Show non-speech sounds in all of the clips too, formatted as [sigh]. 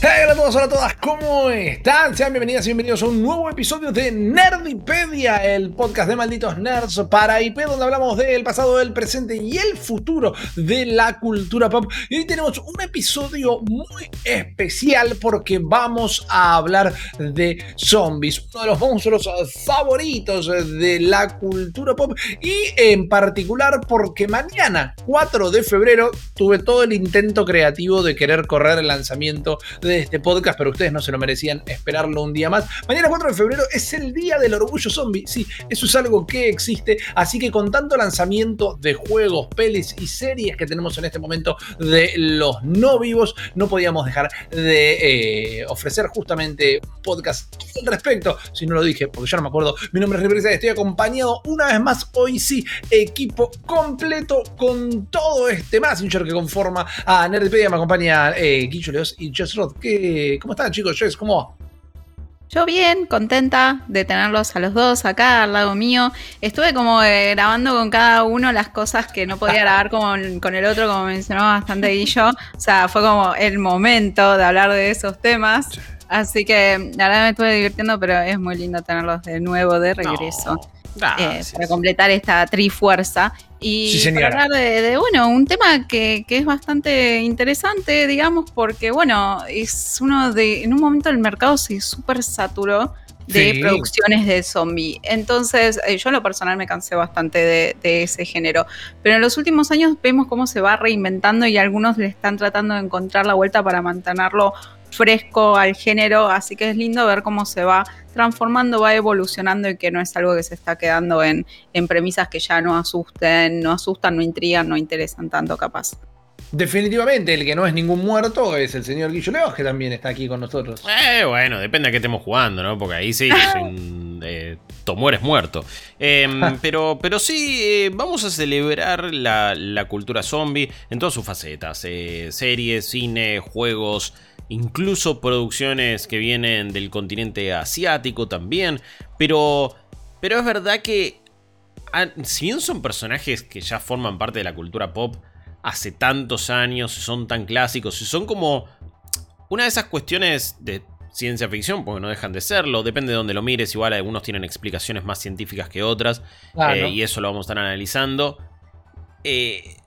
Hey, hola a todos, hola a todas, ¿cómo están? Sean bienvenidas y bienvenidos a un nuevo episodio de Nerdipedia, el podcast de malditos nerds para IP, donde hablamos del pasado, del presente y el futuro de la cultura pop. Y hoy tenemos un episodio muy especial porque vamos a hablar de zombies, uno de los monstruos favoritos de la cultura pop y en particular porque mañana, 4 de febrero, tuve todo el intento creativo de querer correr el lanzamiento de de este podcast, pero ustedes no se lo merecían esperarlo un día más. Mañana 4 de febrero es el día del orgullo zombie. Sí, eso es algo que existe. Así que con tanto lanzamiento de juegos, pelis y series que tenemos en este momento de los no vivos, no podíamos dejar de eh, ofrecer justamente podcast al respecto. Si no lo dije, porque yo no me acuerdo. Mi nombre es Riverisa estoy acompañado una vez más, hoy sí, equipo completo con todo este Messenger que conforma a Nerdpedia. Me acompaña eh, Guicho Leos y Just Rod. ¿Cómo están chicos? Jess, ¿cómo va? Yo bien, contenta de tenerlos a los dos acá al lado mío. Estuve como eh, grabando con cada uno las cosas que no podía grabar [laughs] con, con el otro, como mencionó bastante Guillo. O sea, fue como el momento de hablar de esos temas. Así que la verdad me estuve divirtiendo, pero es muy lindo tenerlos de nuevo de regreso. Eh, para completar esta trifuerza. Y para hablar de, bueno, un tema que, es bastante interesante, digamos, porque bueno, es uno de, en un momento el mercado se súper saturó de producciones de zombie. Entonces, eh, yo en lo personal me cansé bastante de, de, ese género. Pero en los últimos años vemos cómo se va reinventando y algunos le están tratando de encontrar la vuelta para mantenerlo fresco al género, así que es lindo ver cómo se va transformando, va evolucionando y que no es algo que se está quedando en, en premisas que ya no asusten, no asustan, no intrigan, no interesan tanto capaz. Definitivamente, el que no es ningún muerto es el señor Guillo Leos, que también está aquí con nosotros. Eh, bueno, depende de qué estemos jugando, ¿no? Porque ahí sí, [laughs] un, eh, mueres muerto. Em, [laughs] pero, pero sí, eh, vamos a celebrar la, la, cultura zombie en todas sus facetas. Eh, series, cine, juegos, incluso producciones que vienen del continente asiático también, pero, pero es verdad que ah, si bien son personajes que ya forman parte de la cultura pop hace tantos años, son tan clásicos, son como una de esas cuestiones de ciencia ficción, porque no dejan de serlo, depende de donde lo mires, igual algunos tienen explicaciones más científicas que otras, eh, y eso lo vamos a estar analizando. Eh,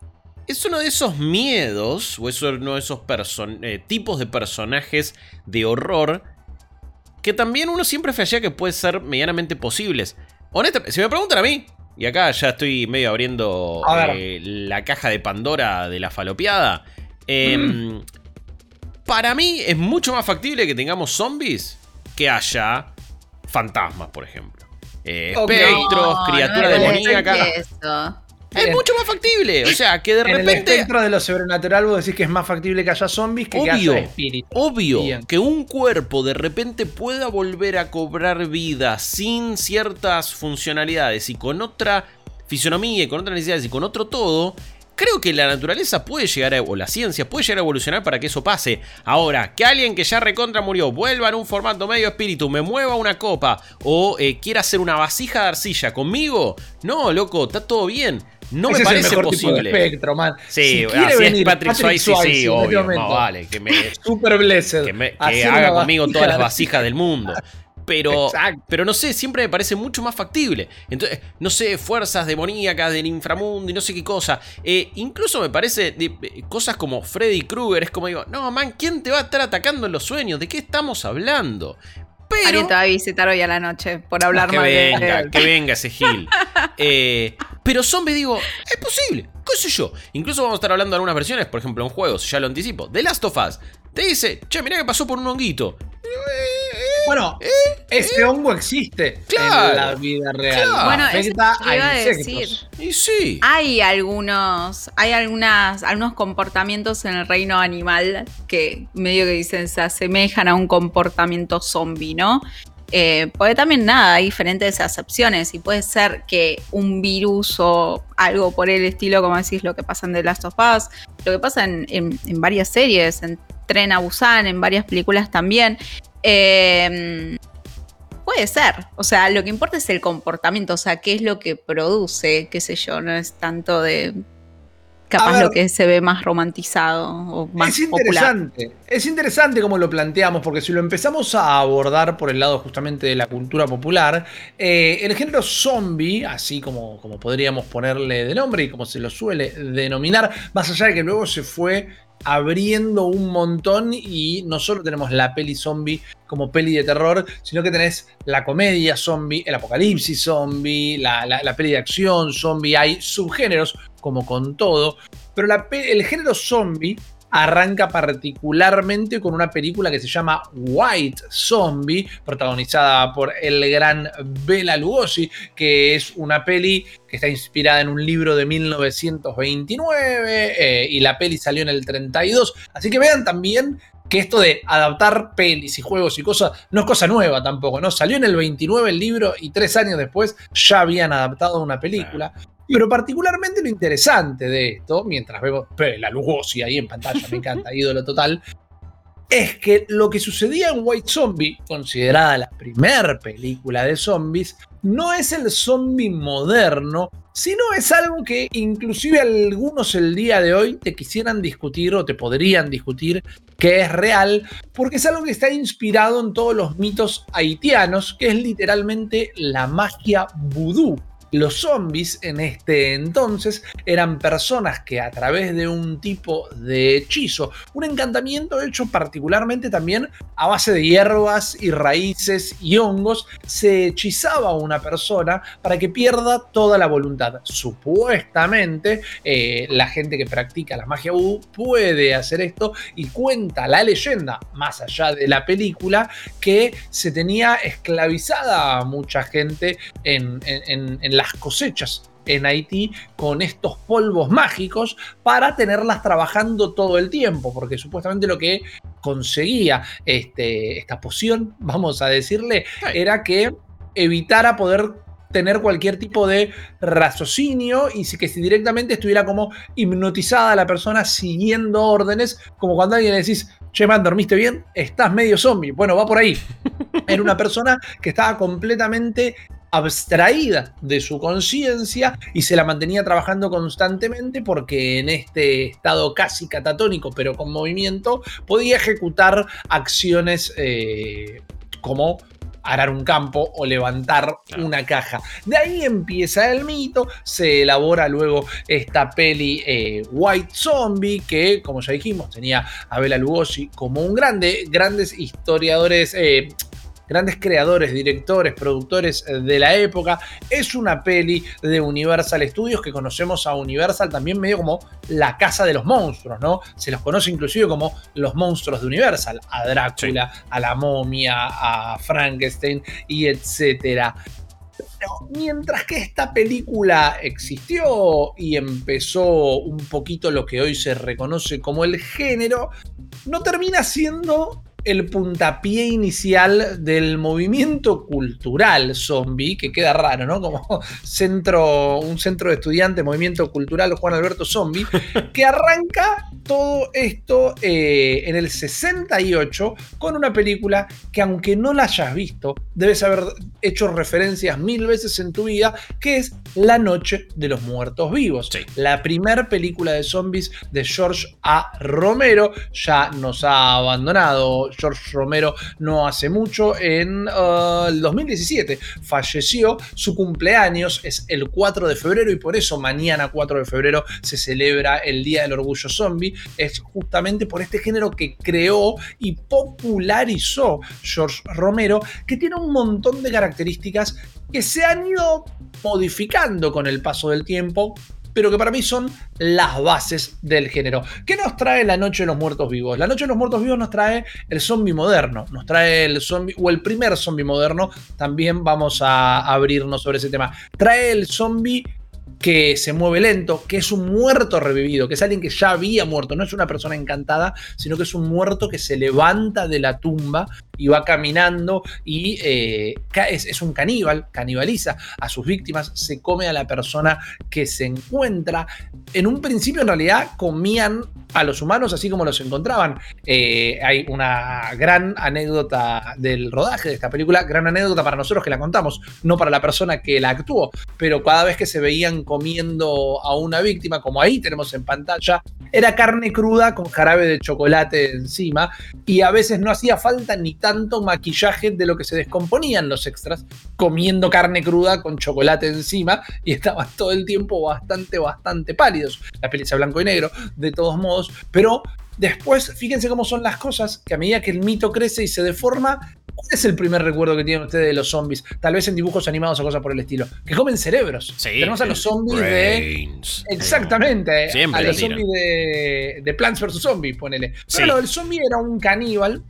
es uno de esos miedos, o es uno de esos eh, tipos de personajes de horror que también uno siempre flashea que puede ser medianamente posibles. Honestamente, si me preguntan a mí, y acá ya estoy medio abriendo eh, la caja de Pandora de la falopeada, em, mm. para mí es mucho más factible que tengamos zombies que haya fantasmas, por ejemplo. Eh, espectros, criaturas demoníacas. Es mucho más factible. O sea, que de repente. Dentro de lo sobrenatural, vos decís que es más factible que haya zombies que que haya. Obvio. Que un cuerpo de repente pueda volver a cobrar vida sin ciertas funcionalidades y con otra fisonomía y con otras necesidades y con otro todo. Creo que la naturaleza puede llegar a, o la ciencia puede llegar a evolucionar para que eso pase. Ahora, que alguien que ya recontra murió vuelva en un formato medio espíritu, me mueva una copa o eh, quiera hacer una vasija de arcilla conmigo, no, loco, está todo bien. No me parece posible. espectro, man. Sí, así es Patrick, Swayze, sí, obvio. vale, que me, [laughs] Super blessed. Que, haga conmigo todas las vasijas del mundo. Pero, pero no sé, siempre me parece mucho más factible. Entonces, no sé, fuerzas demoníacas del inframundo y no sé qué cosa. Eh, incluso me parece cosas como Freddy Krueger. Es como digo, no, man, ¿quién te va a estar atacando en los sueños? ¿De qué estamos hablando? Pero... te va a visitar hoy a la noche por hablar que venga, Que venga ese Gil. [laughs] Eh, pero zombie, digo, es posible, qué sé yo. Incluso vamos a estar hablando de algunas versiones, por ejemplo, en juegos, ya lo anticipo. The Last of Us te dice, che, mirá que pasó por un honguito. Bueno, ¿Eh? ese ¿Eh? hongo existe en la vida real. Bueno, eso te iba a decir. Y sí. Hay algunos, hay algunas, algunos comportamientos en el reino animal que medio que dicen se asemejan a un comportamiento zombie, ¿no? Eh, porque también nada, hay diferentes acepciones y puede ser que un virus o algo por el estilo, como decís, lo que pasa en The Last of Us, lo que pasa en, varias series, en Tren a Busan, en varias películas también. Eh, puede ser, o sea, lo que importa es el comportamiento, o sea, qué es lo que produce, qué sé yo, no es tanto de capaz lo que se ve más romantizado o más es interesante, Es interesante como lo planteamos, porque si lo empezamos a abordar por el lado justamente de la cultura popular, eh, el género zombie, así como, como podríamos ponerle de nombre y como se lo suele denominar, más allá de que luego se fue abriendo un montón y no solo tenemos la peli zombie como peli de terror, sino que tenés la comedia zombie, el apocalipsis zombie, la, la, peli de acción zombie, hay subgéneros como con todo, pero el género zombie arranca particularmente con una película que se llama White Zombie, protagonizada por el gran Bela Lugosi, que es una peli que está inspirada en un libro de 1929 eh, y la peli salió en el 32. Así que vean también que esto de adaptar pelis y juegos y cosas no es cosa nueva tampoco, ¿no? Salió en el 29 el libro y tres años después ya habían adaptado una película. Pero particularmente lo interesante de esto, mientras vemos la Lugosi ahí en pantalla, me encanta, [laughs] ídolo total, es que lo que sucedía en White Zombie, considerada la primera película de zombies, no es el zombie moderno, sino es algo que inclusive algunos el día de hoy te quisieran discutir o te podrían discutir que es real, porque es algo que está inspirado en todos los mitos haitianos, que es literalmente la magia vudú. Los zombies en este entonces eran personas que a través de un tipo de hechizo, un encantamiento hecho particularmente también a base de hierbas y raíces y hongos, se hechizaba a una persona para que pierda toda la voluntad. Supuestamente eh, la gente que practica la magia vudú puede hacer esto y cuenta la leyenda, más allá de la película, que se tenía esclavizada a mucha gente en, en, en la las cosechas en Haití con estos polvos mágicos para tenerlas trabajando todo el tiempo, porque supuestamente lo que conseguía este, esta poción, [laughs] vamos a decirle, era que evitara poder tener cualquier tipo de raciocinio y que si directamente estuviera como hipnotizada la persona siguiendo órdenes, como cuando alguien le decís, che man, ¿dormiste bien? Estás medio zombie. Bueno, va por ahí. [laughs] Era una persona que estaba completamente abstraída de su conciencia y se la mantenía trabajando constantemente porque en este estado casi catatónico pero con movimiento podía ejecutar acciones eh, como arar un campo o levantar una caja. De ahí empieza el mito, se elabora luego esta peli eh, White Zombie, que como ya dijimos tenía a Bela Lugosi como un grande, grandes historiadores, eh, grandes creadores, directores, productores eh, de la época. Es una peli de Universal Studios que conocemos a Universal también medio como la casa de los monstruos, ¿no? Se los conoce inclusive como los monstruos de Universal, a Drácula, a la momia, a Frankenstein y etcétera. mientras que esta película existió y empezó un poquito lo que hoy se reconoce como el género, no termina siendo el puntapié inicial del movimiento cultural zombie, que queda raro, ¿no? Como centro, un centro de estudiantes, movimiento cultural Juan Alberto Zombie, que arranca todo esto eh, en el 68 con una película que aunque no la hayas visto, debes haber hecho referencias mil veces en tu vida, que es La Noche de los Muertos Vivos. La primera película de zombies de George A. Romero ya nos ha abandonado George Romero no hace mucho, en uh, el 2017 falleció, su cumpleaños es el 4 de febrero y por eso mañana 4 de febrero se celebra el Día del Orgullo Zombie, es justamente por este género que creó y popularizó George Romero, que tiene un montón de características que se han ido modificando con el paso del tiempo, pero que para mí son las bases del género. ¿Qué nos trae la Noche de los Muertos Vivos? La Noche de los Muertos Vivos nos trae el zombie moderno, nos trae el zombie, o el primer zombie moderno, también vamos a abrirnos sobre ese tema. Trae el zombie que se mueve lento, que es un muerto revivido, que es alguien que ya había muerto, no es una persona encantada, sino que es un muerto que se levanta de la tumba y va caminando y eh, es, un caníbal, canibaliza a sus víctimas, se come a la persona que se encuentra. En un principio en realidad comían a los humanos así como los encontraban. Eh, hay una gran anécdota del rodaje de esta película, gran anécdota para nosotros que la contamos, no para la persona que la actuó, pero cada vez que se veían comiendo a una víctima, como ahí tenemos en pantalla, era carne cruda con jarabe de chocolate encima y a veces no hacía falta ni tanto maquillaje de lo que se descomponían los extras comiendo carne cruda con chocolate encima y estaban todo el tiempo bastante, bastante pálidos. La peli blanco y negro, de todos modos pero después, fíjense cómo son las cosas, que a medida que el mito crece y se deforma, ¿Cuál es el primer recuerdo que tienen ustedes de los zombies? Tal vez en dibujos animados o cosas por el estilo. Que comen cerebros. Tenemos a los zombies de. Exactamente. a los zombies de, Plants vs. Zombies, ponele. Pero el zombie era un caníbal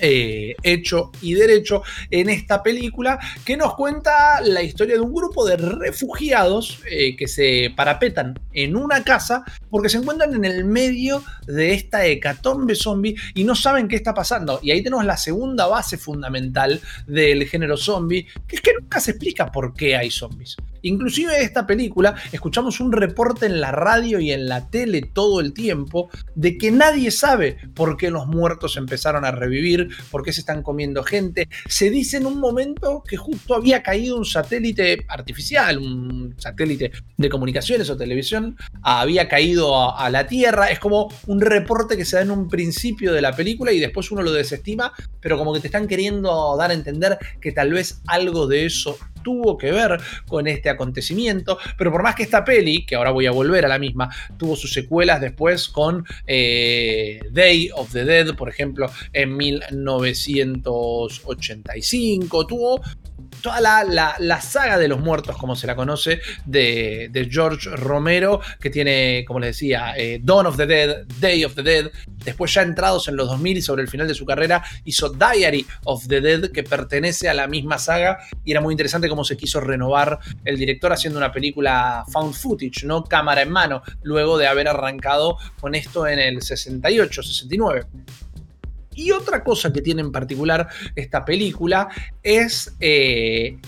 eh, hecho y derecho en esta película que nos cuenta la historia de un grupo de refugiados eh, que se parapetan en una casa porque se encuentran en el medio de esta hecatombe zombie y no saben qué está pasando. Y ahí tenemos la segunda base fundamental del género zombie, que es que nunca se explica por qué hay zombies. Inclusive esta película escuchamos un reporte en la radio y en la tele todo el tiempo de que nadie sabe por qué los muertos empezaron a revivir, por qué se están comiendo gente. Se dice en un momento que justo había caído un satélite artificial, un satélite de comunicaciones o televisión, había caído a, la Tierra. Es como un reporte que se da en un principio de la película y después uno lo desestima, pero como que te están queriendo dar a entender que tal vez algo de eso tuvo que ver con este acontecimiento, pero por más que esta peli, que ahora voy a volver a la misma, tuvo sus secuelas después con eh, Day of the Dead, por ejemplo, en 1985, tuvo toda la, saga de los muertos, como se la conoce, de, George Romero, que tiene, como les decía, eh, Dawn of the Dead, Day of the Dead. Después, ya entrados en los 2000 y sobre el final de su carrera, hizo Diary of the Dead, que pertenece a la misma saga. Y era muy interesante cómo se quiso renovar el director haciendo una película found footage, ¿no? Cámara en mano, luego de haber arrancado con esto en el 68, 69. Y otra cosa que tiene en particular esta película es eh,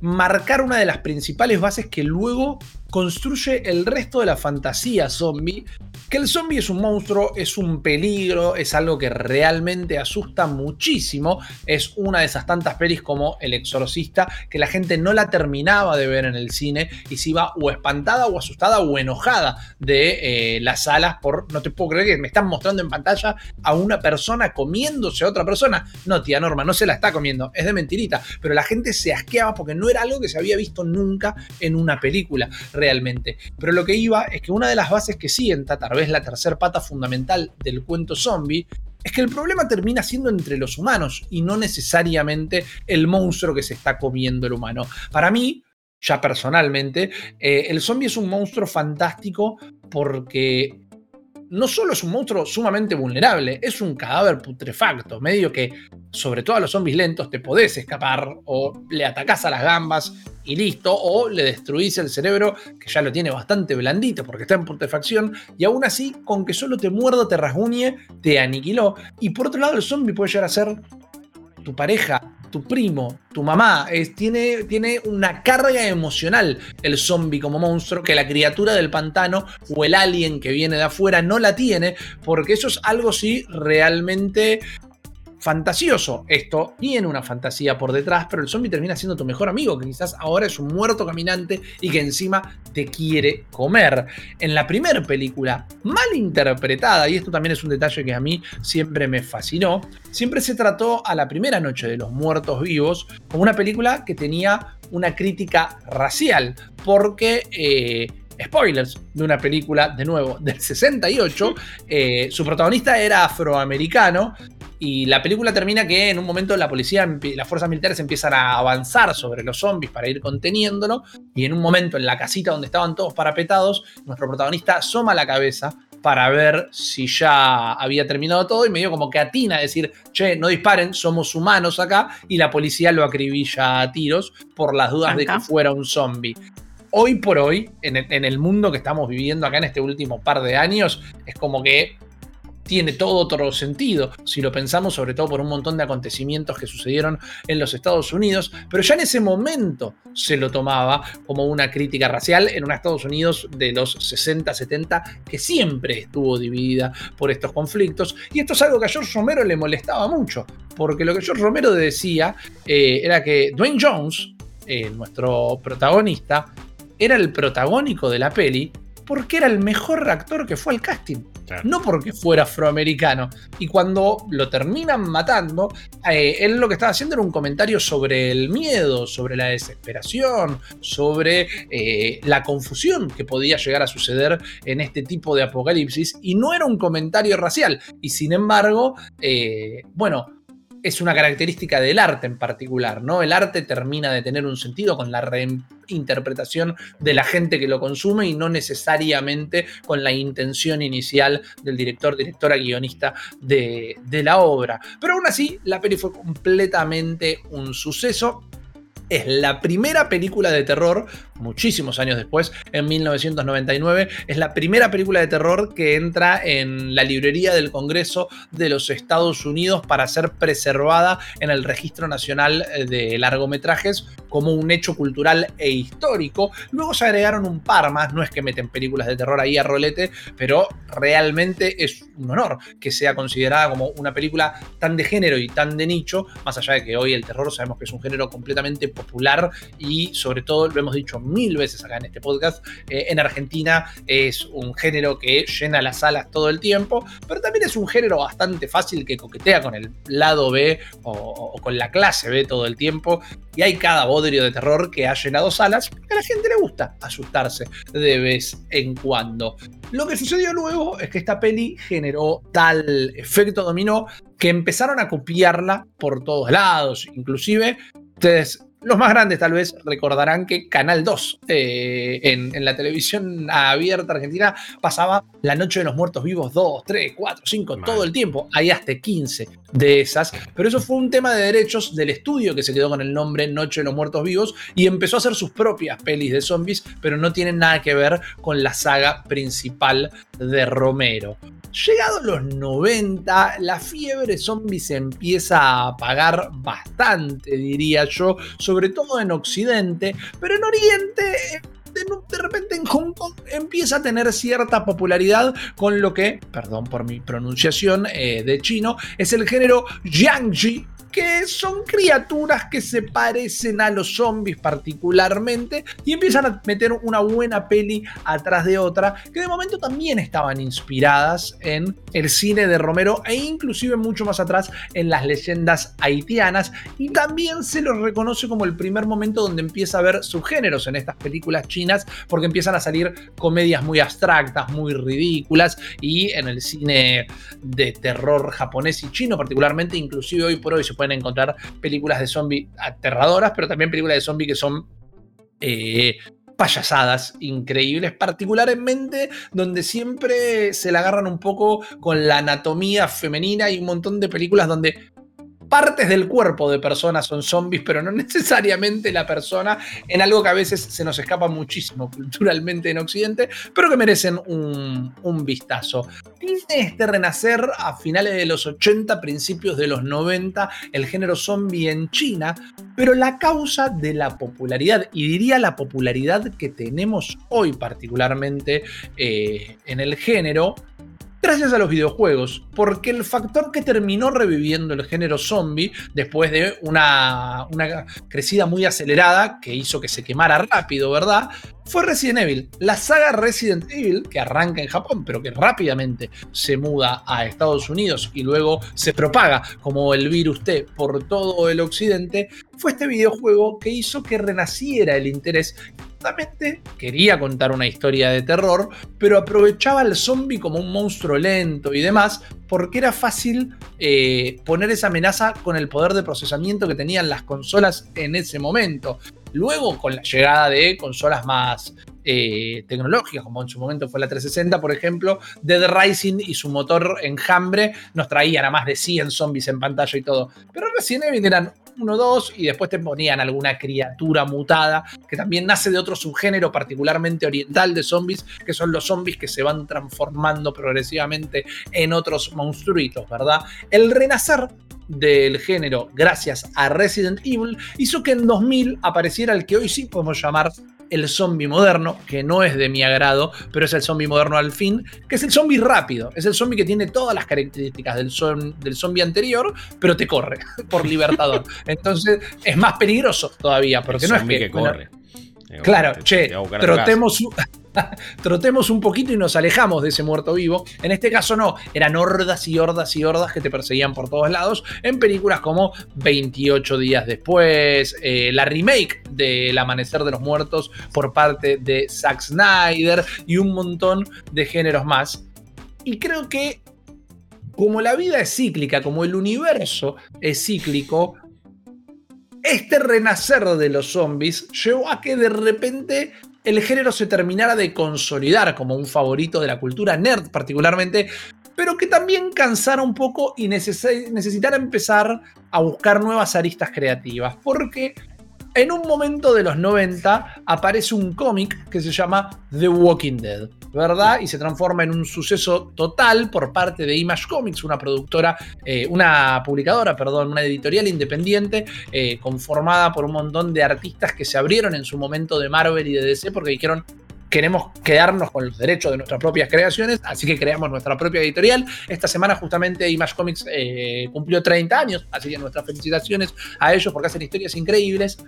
marcar una de las principales bases que luego construye el resto de la fantasía zombie que el zombie es un monstruo, es un peligro, es algo que realmente asusta muchísimo. Es una de esas tantas pelis como El Exorcista que la gente no la terminaba de ver en el cine y se iba o espantada o asustada o enojada de eh, las salas por no te puedo creer que me están mostrando en pantalla a una persona comiéndose a otra persona. No, tía Norma, no se la está comiendo, es de mentirita. Pero la gente se asqueaba porque no era algo que se había visto nunca en una película realmente. Pero lo que iba es que una de las bases que siguen Tatar es la tercera pata fundamental del cuento zombie, es que el problema termina siendo entre los humanos y no necesariamente el monstruo que se está comiendo el humano. Para mí, ya personalmente, eh, el zombie es un monstruo fantástico porque no solo es un monstruo sumamente vulnerable, es un cadáver putrefacto, medio que, sobre todo a los zombies lentos, te podés escapar o le atacás a las gambas y listo, o le destruís el cerebro, que ya lo tiene bastante blandito porque está en putrefacción, y aún así, con que solo te muerda, te rasguñe, te aniquiló. Y por otro lado, el zombie puede llegar a ser tu pareja, tu primo, tu mamá. tiene, tiene una carga emocional el zombie como monstruo que la criatura del pantano o el alien que viene de afuera no la tiene, porque eso es algo sí realmente fantasioso. Esto tiene una fantasía por detrás, pero el zombie termina siendo tu mejor amigo, que quizás ahora es un muerto caminante y que encima te quiere comer. En la primera película, mal interpretada, y esto también es un detalle que a mí siempre me fascinó, siempre se trató a la primera noche de los muertos vivos como una película que tenía una crítica racial, porque... Eh, spoilers de una película, de nuevo, del 68. Eh, su protagonista era afroamericano y la película termina que en un momento la policía, las fuerzas militares empiezan a avanzar sobre los zombies para ir conteniéndolo. Y en un momento en la casita donde estaban todos parapetados, nuestro protagonista asoma la cabeza para ver si ya había terminado todo y medio como que atina a decir, che, no disparen, somos humanos acá, y la policía lo acribilla a tiros por las dudas de que fuera un zombie. Hoy por hoy, en el mundo que estamos viviendo acá en este último par de años, es como que tiene todo otro sentido, si lo pensamos sobre todo por un montón de acontecimientos que sucedieron en los Estados Unidos, pero ya en ese momento se lo tomaba como una crítica racial en un Estados Unidos de los 60, 70, que siempre estuvo dividida por estos conflictos, y esto es algo que a George Romero le molestaba mucho, porque lo que George Romero decía eh, era que Dwayne Jones, eh, nuestro protagonista, era el protagónico de la peli porque era el mejor actor que fue al casting. No porque fuera afroamericano. Y cuando lo terminan matando, eh, él lo que estaba haciendo era un comentario sobre el miedo, sobre la desesperación, sobre eh, la confusión que podía llegar a suceder en este tipo de apocalipsis. Y no era un comentario racial. Y sin embargo, eh, bueno, es una característica del arte en particular, ¿no? El arte termina de tener un sentido con la reinterpretación de la gente que lo consume y no necesariamente con la intención inicial del director, directora, guionista de, de la obra. Pero aún así, la peli fue completamente un suceso es la primera película de terror, muchísimos años después, en 1999, es la primera película de terror que entra en la librería del Congreso de los Estados Unidos para ser preservada en el Registro Nacional de Largometrajes como un hecho cultural e histórico. Luego se agregaron un par más, no es que meten películas de terror ahí a rolete, pero realmente es un honor que sea considerada como una película tan de género y tan de nicho, más allá de que hoy el terror sabemos que es un género completamente popular y sobre todo, lo hemos dicho mil veces acá en este podcast, eh, en Argentina es un género que llena las salas todo el tiempo, pero también es un género bastante fácil que coquetea con el lado B o, con la clase B todo el tiempo y hay cada bodrio de terror que ha llenado salas que a la gente le gusta asustarse de vez en cuando. Lo que sucedió luego es que esta peli generó tal efecto dominó que empezaron a copiarla por todos lados, inclusive ustedes los más grandes tal vez recordarán que Canal 2 eh, en, la televisión abierta argentina pasaba La Noche de los Muertos Vivos 2, 3, 4, 5, todo el tiempo. Hay hasta 15 de esas. Pero eso fue un tema de derechos del estudio que se quedó con el nombre Noche de los Muertos Vivos y empezó a hacer sus propias pelis de zombies, pero no tienen nada que ver con la saga principal de Romero. Llegados los 90, la fiebre zombie se empieza a apagar bastante, diría yo, sobre todo en Occidente, pero en Oriente de, repente en Hong Kong empieza a tener cierta popularidad con lo que, perdón por mi pronunciación eh, de chino, es el género Jiangji que son criaturas que se parecen a los zombies particularmente y empiezan a meter una buena peli atrás de otra que de momento también estaban inspiradas en el cine de Romero e inclusive mucho más atrás en las leyendas haitianas. Y también se los reconoce como el primer momento donde empieza a haber subgéneros en estas películas chinas porque empiezan a salir comedias muy abstractas, muy ridículas y en el cine de terror japonés y chino particularmente inclusive hoy por hoy se pueden encontrar películas de zombie aterradoras, pero también películas de zombie que son eh, payasadas increíbles, particularmente donde siempre se la agarran un poco con la anatomía femenina. Y un montón de películas donde partes del cuerpo de personas son zombies, pero no [laughs] necesariamente la persona, en algo que a veces se nos escapa muchísimo culturalmente en Occidente, pero que merecen un, vistazo. Tiene este renacer a finales de los 80, principios de los 90, el género zombie en China, pero la causa de la popularidad, y diría la popularidad que tenemos hoy particularmente eh, en el género, gracias a los videojuegos, porque el factor que terminó reviviendo el género zombie después de una, una, crecida muy acelerada que hizo que se quemara rápido, ¿verdad? Fue Resident Evil. La saga Resident Evil, que arranca en Japón, pero que rápidamente se muda a Estados Unidos y luego se propaga como el virus T por todo el occidente, fue este videojuego que hizo que renaciera el interés quería contar una historia de terror, pero aprovechaba al zombie como un monstruo lento y demás, porque era fácil eh, poner esa amenaza con el poder de procesamiento que tenían las consolas en ese momento. Luego, con la llegada de consolas más eh, tecnológicas, como en su momento fue la 360, por ejemplo, Dead Rising y su motor enjambre nos traían a más de 100 zombies en pantalla y todo. Pero Evil eran uno, dos, y después te ponían alguna criatura mutada, que también nace de otro subgénero particularmente oriental de zombies, que son los zombies que se van transformando progresivamente en otros monstruitos, ¿verdad? El renacer del género gracias a Resident Evil hizo que en 2000 apareciera el que hoy sí podemos llamar el zombie moderno, que no es de mi agrado, pero es el zombie moderno al fin, que es el zombie rápido. Es el zombie que tiene todas las características del, del zombie anterior, pero te corre [laughs] por libertador. [laughs] Entonces es más peligroso todavía, porque no es que, corre. claro, che, trotemos, [laughs] trotemos un poquito y nos alejamos de ese muerto vivo. En este caso no, eran hordas y hordas y hordas que te perseguían por todos lados en películas como 28 días después, eh, la remake de Amanecer de los Muertos por parte de Zack Snyder y un montón de géneros más. Y creo que como la vida es cíclica, como el universo es cíclico, este renacer de los zombies llevó a que de repente el género se terminara de consolidar como un favorito de la cultura nerd particularmente, pero que también cansara un poco y necesitara empezar a buscar nuevas aristas creativas, porque en un momento de los 90 aparece un cómic que se llama The Walking Dead, ¿verdad? Y se transforma en un suceso total por parte de Image Comics, una productora, eh, una publicadora, perdón, una editorial independiente eh, conformada por un montón de artistas que se abrieron en su momento de Marvel y de DC porque dijeron queremos quedarnos con los derechos de nuestras propias creaciones, así que creamos nuestra propia editorial. Esta semana justamente Image Comics eh, cumplió 30 años, así que nuestras felicitaciones a ellos porque hacen historias increíbles.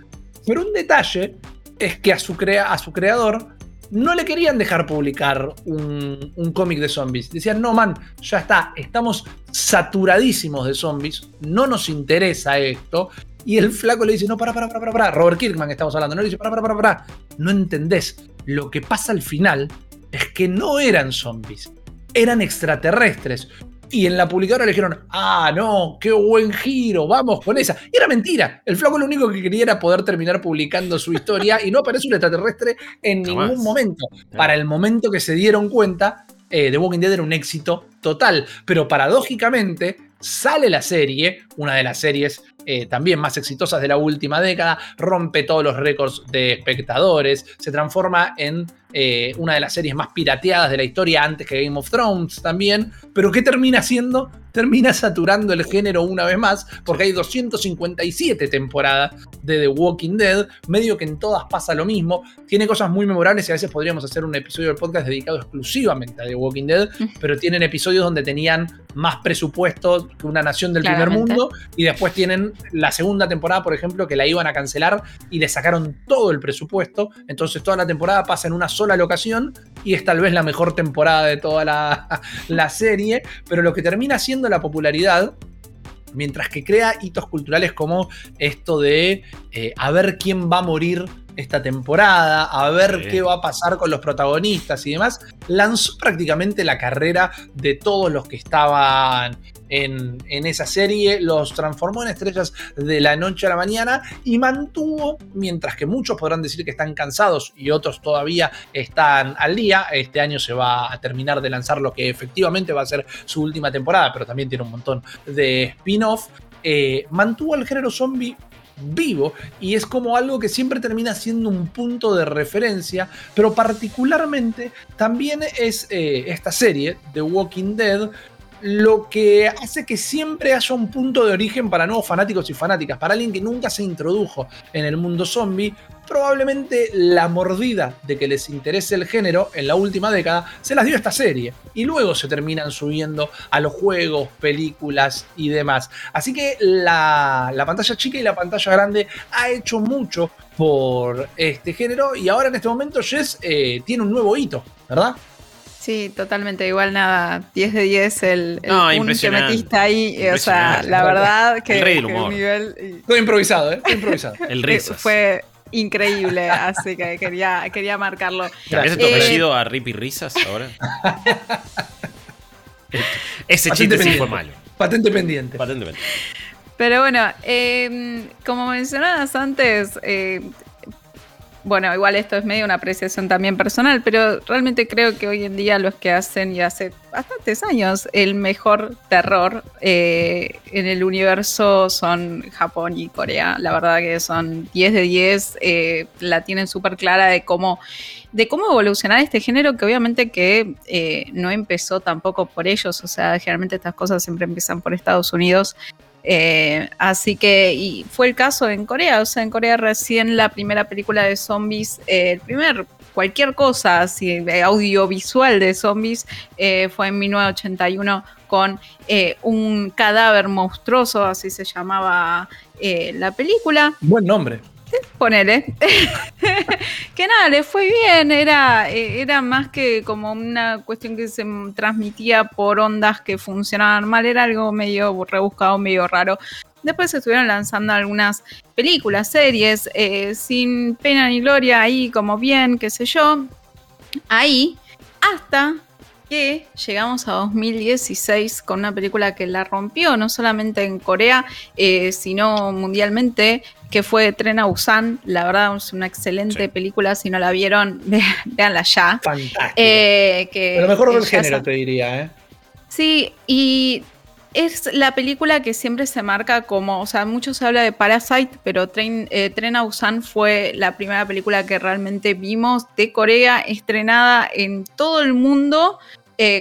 Pero un detalle es que a su, a su creador no le querían dejar publicar un, cómic de zombies. Decían, no, man, ya está, estamos saturadísimos de zombies, no nos interesa esto. Y el flaco le dice, no, para, para, para, para, Robert Kirkman estamos hablando, no le dice, para, para, para, para, no entendés. Lo que pasa al final es que no eran zombies, eran extraterrestres. Y en la publicadora le dijeron, ah, no, qué buen giro, vamos con esa. Y era mentira. El flaco lo único que quería era poder terminar publicando su historia y no aparece un extraterrestre en ningún momento. Para el momento que se dieron cuenta, eh, The Walking Dead era un éxito total. Pero paradójicamente, sale la serie, una de las series eh, también más exitosas de la última década, rompe todos los récords de espectadores, se transforma en eh, una de las series más pirateadas de la historia antes que Game of Thrones también, pero ¿qué termina siendo? Termina saturando el género una vez más, porque hay 257 temporadas de The Walking Dead, medio que en todas pasa lo mismo, tiene cosas muy memorables y a veces podríamos hacer un episodio del podcast dedicado exclusivamente a The Walking Dead, pero tienen episodios donde tenían más presupuesto que una nación del primer mundo y después tienen la segunda temporada, por ejemplo, que la iban a cancelar y le sacaron todo el presupuesto, entonces toda la temporada pasa en una sola la locación y es tal vez la mejor temporada de toda [laughs] la, serie, pero lo que termina siendo la popularidad mientras que crea hitos culturales como esto de eh, a ver quién va a morir esta temporada, a ver qué va a pasar con los protagonistas y demás, lanzó prácticamente la carrera de todos los que estaban en, esa serie, los transformó en estrellas de la noche a la mañana y mantuvo, mientras que muchos podrán decir que están cansados y otros todavía están al día, este año se va a terminar de lanzar lo que efectivamente va a ser su última temporada, pero también tiene un montón de spin-off, eh, mantuvo el género zombie vivo y es como algo que siempre termina siendo un punto de referencia, pero particularmente también es eh, esta serie, The Walking Dead, lo que hace que siempre haya un punto de origen para nuevos fanáticos y fanáticas, para alguien que nunca se introdujo en el mundo zombie, probablemente la mordida de que les interese el género en la última década se las dio esta serie y luego se terminan subiendo a los juegos, películas y demás. Así que la, pantalla chica y la pantalla grande ha hecho mucho por este género y ahora en este momento Jess eh, tiene un nuevo hito, ¿verdad? Sí, totalmente. Igual nada, 10 de 10 el, el que metiste ahí. O sea, la verdad que, el rey del humor. nivel... Todo improvisado, ¿eh? Todo improvisado. el risas. Fue increíble, así que quería, quería marcarlo. ¿Cambiaste tu apellido a Rippy Risas ahora? [laughs] Ese chiste sí fue malo. Patente pendiente. Patente pendiente. Pero bueno, eh, como mencionabas antes, eh, bueno, igual esto es medio una apreciación también personal, pero realmente creo que hoy en día los que hacen, y hace bastantes años, el mejor terror eh, en el universo son Japón y Corea. La verdad que son 10 de 10, eh, la tienen súper clara de cómo, de cómo evolucionar este género, que obviamente que eh, no empezó tampoco por ellos, o sea, generalmente estas cosas siempre empiezan por Estados Unidos. Eh, así que, y fue el caso en Corea, o sea, en Corea recién la primera película de zombies, eh, el primer, cualquier cosa así, audiovisual de zombies, eh, fue en 1981 con un cadáver monstruoso, así se llamaba la película. Buen nombre. Ponele. [laughs] que nada, le fue bien. Era, era más que como una cuestión que se transmitía por ondas que funcionaban mal. Era algo medio rebuscado, medio raro. Después se estuvieron lanzando algunas películas, series, eh, sin pena ni gloria, ahí como bien, qué sé yo. Ahí, hasta que llegamos a 2016 con una película que la rompió, no solamente en Corea, eh, sino mundialmente, que fue Tren a Busan. La verdad es una excelente película. Si no la vieron, [laughs] véanla ya. Fantástico. Eh, Pero mejor del género, te diría. ¿eh? Sí, y es la película que siempre se marca como, o sea, mucho se habla de Parasite, pero Tren, eh, Tren a Busan fue la primera película que realmente vimos de Corea, estrenada en todo el mundo,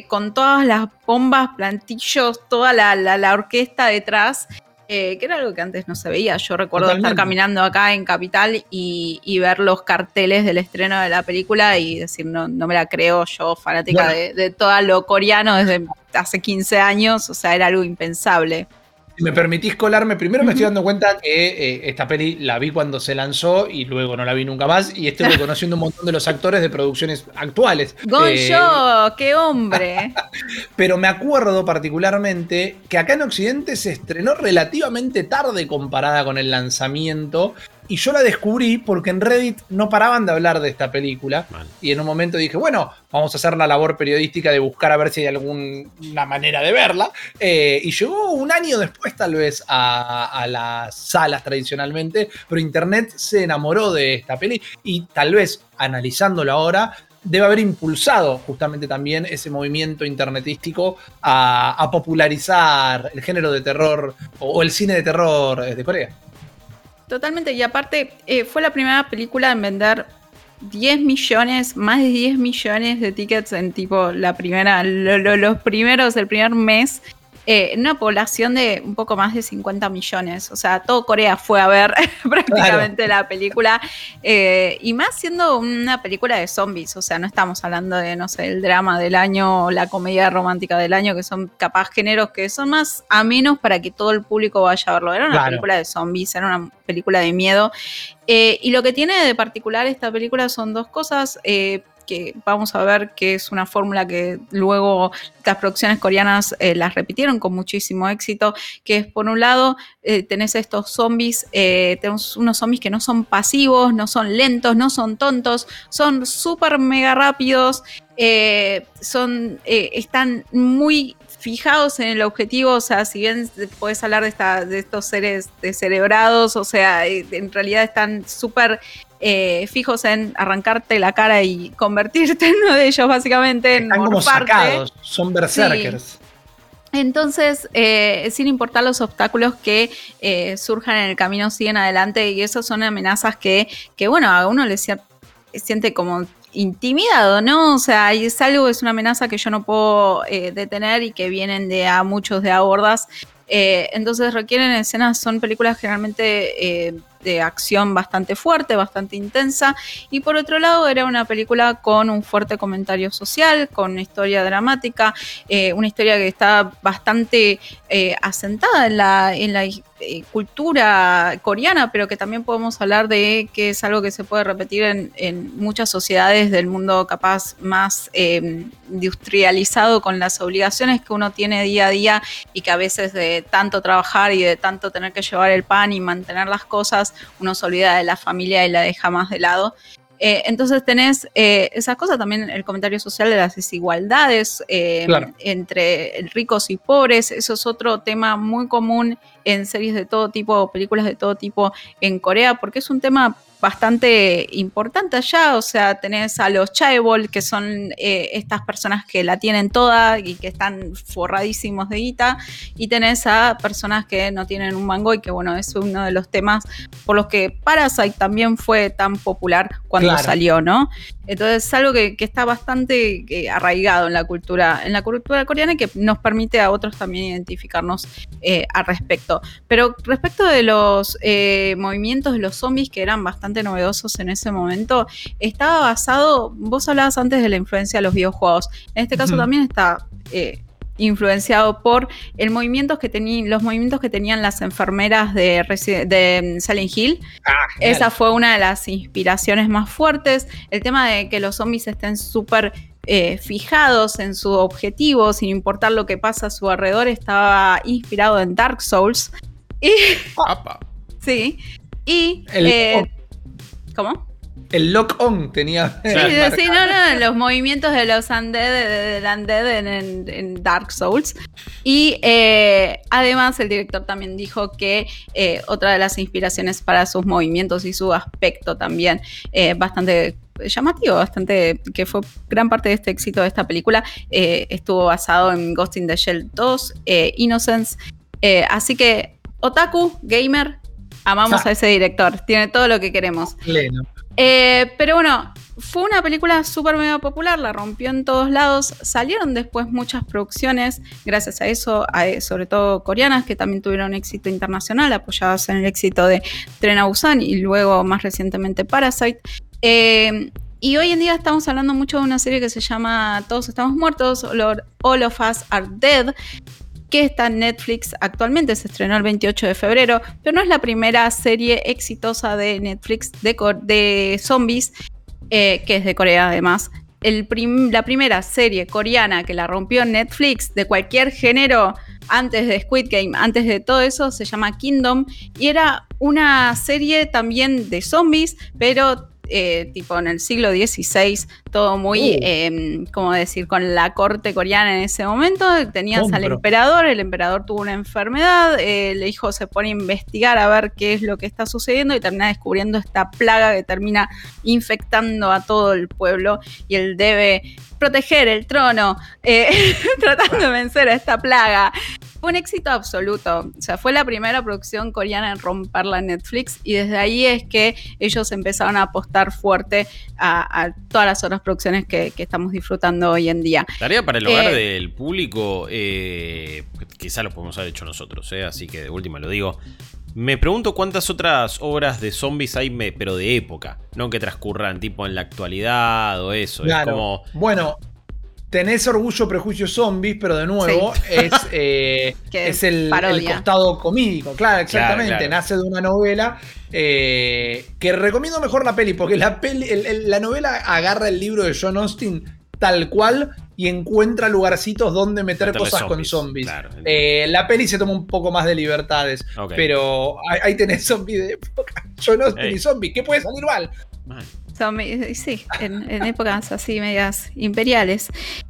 con todas las bombas, plantillos, toda la, la orquesta detrás. Eh, que era algo que antes no se veía. Yo recuerdo estar caminando acá en Capital y, ver los carteles del estreno de la película y decir, no, no me la creo, yo fanática de, de todo lo coreano desde hace 15 años, o sea, era algo impensable. Si me permitís colarme, primero me estoy dando cuenta que eh, esta peli la vi cuando se lanzó y luego no la vi nunca más y estoy reconociendo [laughs] un montón de los actores de producciones actuales. Goncho, eh, qué hombre. [laughs] Pero me acuerdo particularmente que acá en Occidente se estrenó relativamente tarde comparada con el lanzamiento y yo la descubrí porque en Reddit no paraban de hablar de esta película. Y en un momento dije, bueno, vamos a hacer la labor periodística de buscar a ver si hay alguna manera de verla. Eh, y llegó un año después tal vez a, las salas tradicionalmente, pero Internet se enamoró de esta peli y tal vez analizándolo ahora, debe haber impulsado justamente también ese movimiento internetístico a, popularizar el género de terror o, el cine de terror de Corea. Totalmente, y aparte eh, fue la primera película en vender 10 millones, más de 10 millones de tickets en tipo la primera, los primeros, el primer mes eh, una población de un poco más de 50 millones. O sea, todo Corea fue a ver [laughs] prácticamente la película. Eh, y más siendo una película de zombies. O sea, no estamos hablando de, no sé, el drama del año o la comedia romántica del año, que son capaz géneros que son más a menos para que todo el público vaya a verlo. Era una película de zombies, era una película de miedo. Eh, y lo que tiene de particular esta película son dos cosas que vamos a ver que es una fórmula que luego las producciones coreanas eh, las repitieron con muchísimo éxito, que es por un lado eh, tenés estos zombies, eh, tenemos unos zombies que no son pasivos, no son lentos, no son tontos, son súper mega rápidos, son, están muy fijados en el objetivo, o sea, si bien puedes hablar de, esta, de estos seres descerebrados, o sea, en realidad están súper eh, fijos en arrancarte la cara y convertirte [laughs] en uno de ellos, básicamente. Están en como sacados, son berserkers. Entonces, eh, sin importar los obstáculos que eh, surjan en el camino, siguen adelante y esas son amenazas que, que bueno, a uno le siente como intimidado, ¿no? O sea, es algo, es una amenaza que yo no puedo detener y que vienen de a muchos de a hordas. entonces requieren escenas, son películas generalmente de acción bastante fuerte, bastante intensa, y por otro lado era una película con un fuerte comentario social, con una historia dramática, eh, una historia que está bastante eh, asentada en la, en la eh, cultura coreana, pero que también podemos hablar de que es algo que se puede repetir en, muchas sociedades del mundo capaz más industrializado con las obligaciones que uno tiene día a día y que a veces de tanto trabajar y de tanto tener que llevar el pan y mantener las cosas, uno se olvida de la familia y la deja más de lado. Eh, entonces tenés eh, esa cosa también, el comentario social de las desigualdades eh, entre ricos y pobres, eso es otro tema muy común en series de todo tipo, películas de todo tipo en Corea, porque es un tema bastante importante allá, o sea, tenés a los chaebol, que son eh, estas personas que la tienen toda y que están forradísimos de guita, y tenés a personas que no tienen un mango y que bueno, es uno de los temas por los que Parasite también fue tan popular cuando salió, ¿no? Entonces es algo que, está bastante eh, arraigado en la cultura, en la cultura coreana y que nos permite a otros también identificarnos eh, al respecto. Pero respecto de los eh, movimientos de los zombies que eran bastante novedosos en ese momento, estaba basado, vos hablabas antes de la influencia de los videojuegos, en este caso también está influenciado por el movimiento que los movimientos que tenían las enfermeras de, de Silent Hill. Ah, Esa fue una de las inspiraciones más fuertes. El tema de que los zombies estén súper eh, fijados en su objetivo, sin importar lo que pasa a su alrededor, estaba inspirado en Dark Souls. Y, [laughs] sí. Y... Eh, ¿Cómo? El lock-on tenía. Sí, sí, no, no, los movimientos de los undead, del undead en, Dark Souls. Y eh, además el director también dijo que eh, otra de las inspiraciones para sus movimientos y su aspecto también eh, bastante llamativo, bastante que fue gran parte de este éxito de esta película, estuvo basado en Ghost in the Shell 2, Innocence. así que, Otaku, gamer, amamos a ese director, tiene todo lo que queremos. Pleno. Eh, pero bueno, fue una película súper mega popular, la rompió en todos lados. Salieron después muchas producciones, gracias a eso, sobre todo coreanas, que también tuvieron éxito internacional, apoyadas en el éxito de Tren a Busan y luego más recientemente Parasite. Eh, y hoy en día estamos hablando mucho de una serie que se llama Todos estamos muertos, All of Us Are Dead, que está en Netflix actualmente, se estrenó el 28 de febrero, pero no es la primera serie exitosa de Netflix de, de zombies, eh, que es de Corea además. la primera serie coreana que la rompió Netflix de cualquier género antes de Squid Game, antes de todo eso, se llama Kingdom y era una serie también de zombies, pero eh, tipo en el siglo XVI, todo muy, uh. em, como decir, con la corte coreana en ese momento. Tenías al emperador, el emperador tuvo una enfermedad, el hijo se pone a investigar a ver qué es lo que está sucediendo y termina descubriendo esta plaga que termina infectando a todo el pueblo y él debe proteger el trono, eh, [laughs] tratando de vencer a esta plaga. Fue un éxito absoluto. O sea, fue la primera producción coreana en romperla en Netflix y desde ahí es que ellos empezaron a apostar fuerte a, todas las otras producciones que, estamos disfrutando hoy en día. Tarea para el hogar eh, del público, eh, quizá lo podemos haber hecho nosotros, eh, así que de última lo digo. Me pregunto cuántas otras obras de zombies hay, pero de época, no que transcurran tipo en la actualidad o eso. Es como... Bueno, tenés Orgullo, Prejuicio, Zombies, pero de nuevo es, [laughs] eh, es el, costado comídico. Claro, exactamente. Nace de una novela eh, que recomiendo mejor la peli, porque la, peli, la novela agarra el libro de John Austin tal cual y encuentra lugarcitos donde meter cosas con zombies. Eh, la peli se toma un poco más de libertades, pero ahí, tenés zombies de época. John Austin y zombies. ¿Qué puede salir mal? Sí, en, épocas así medias imperiales.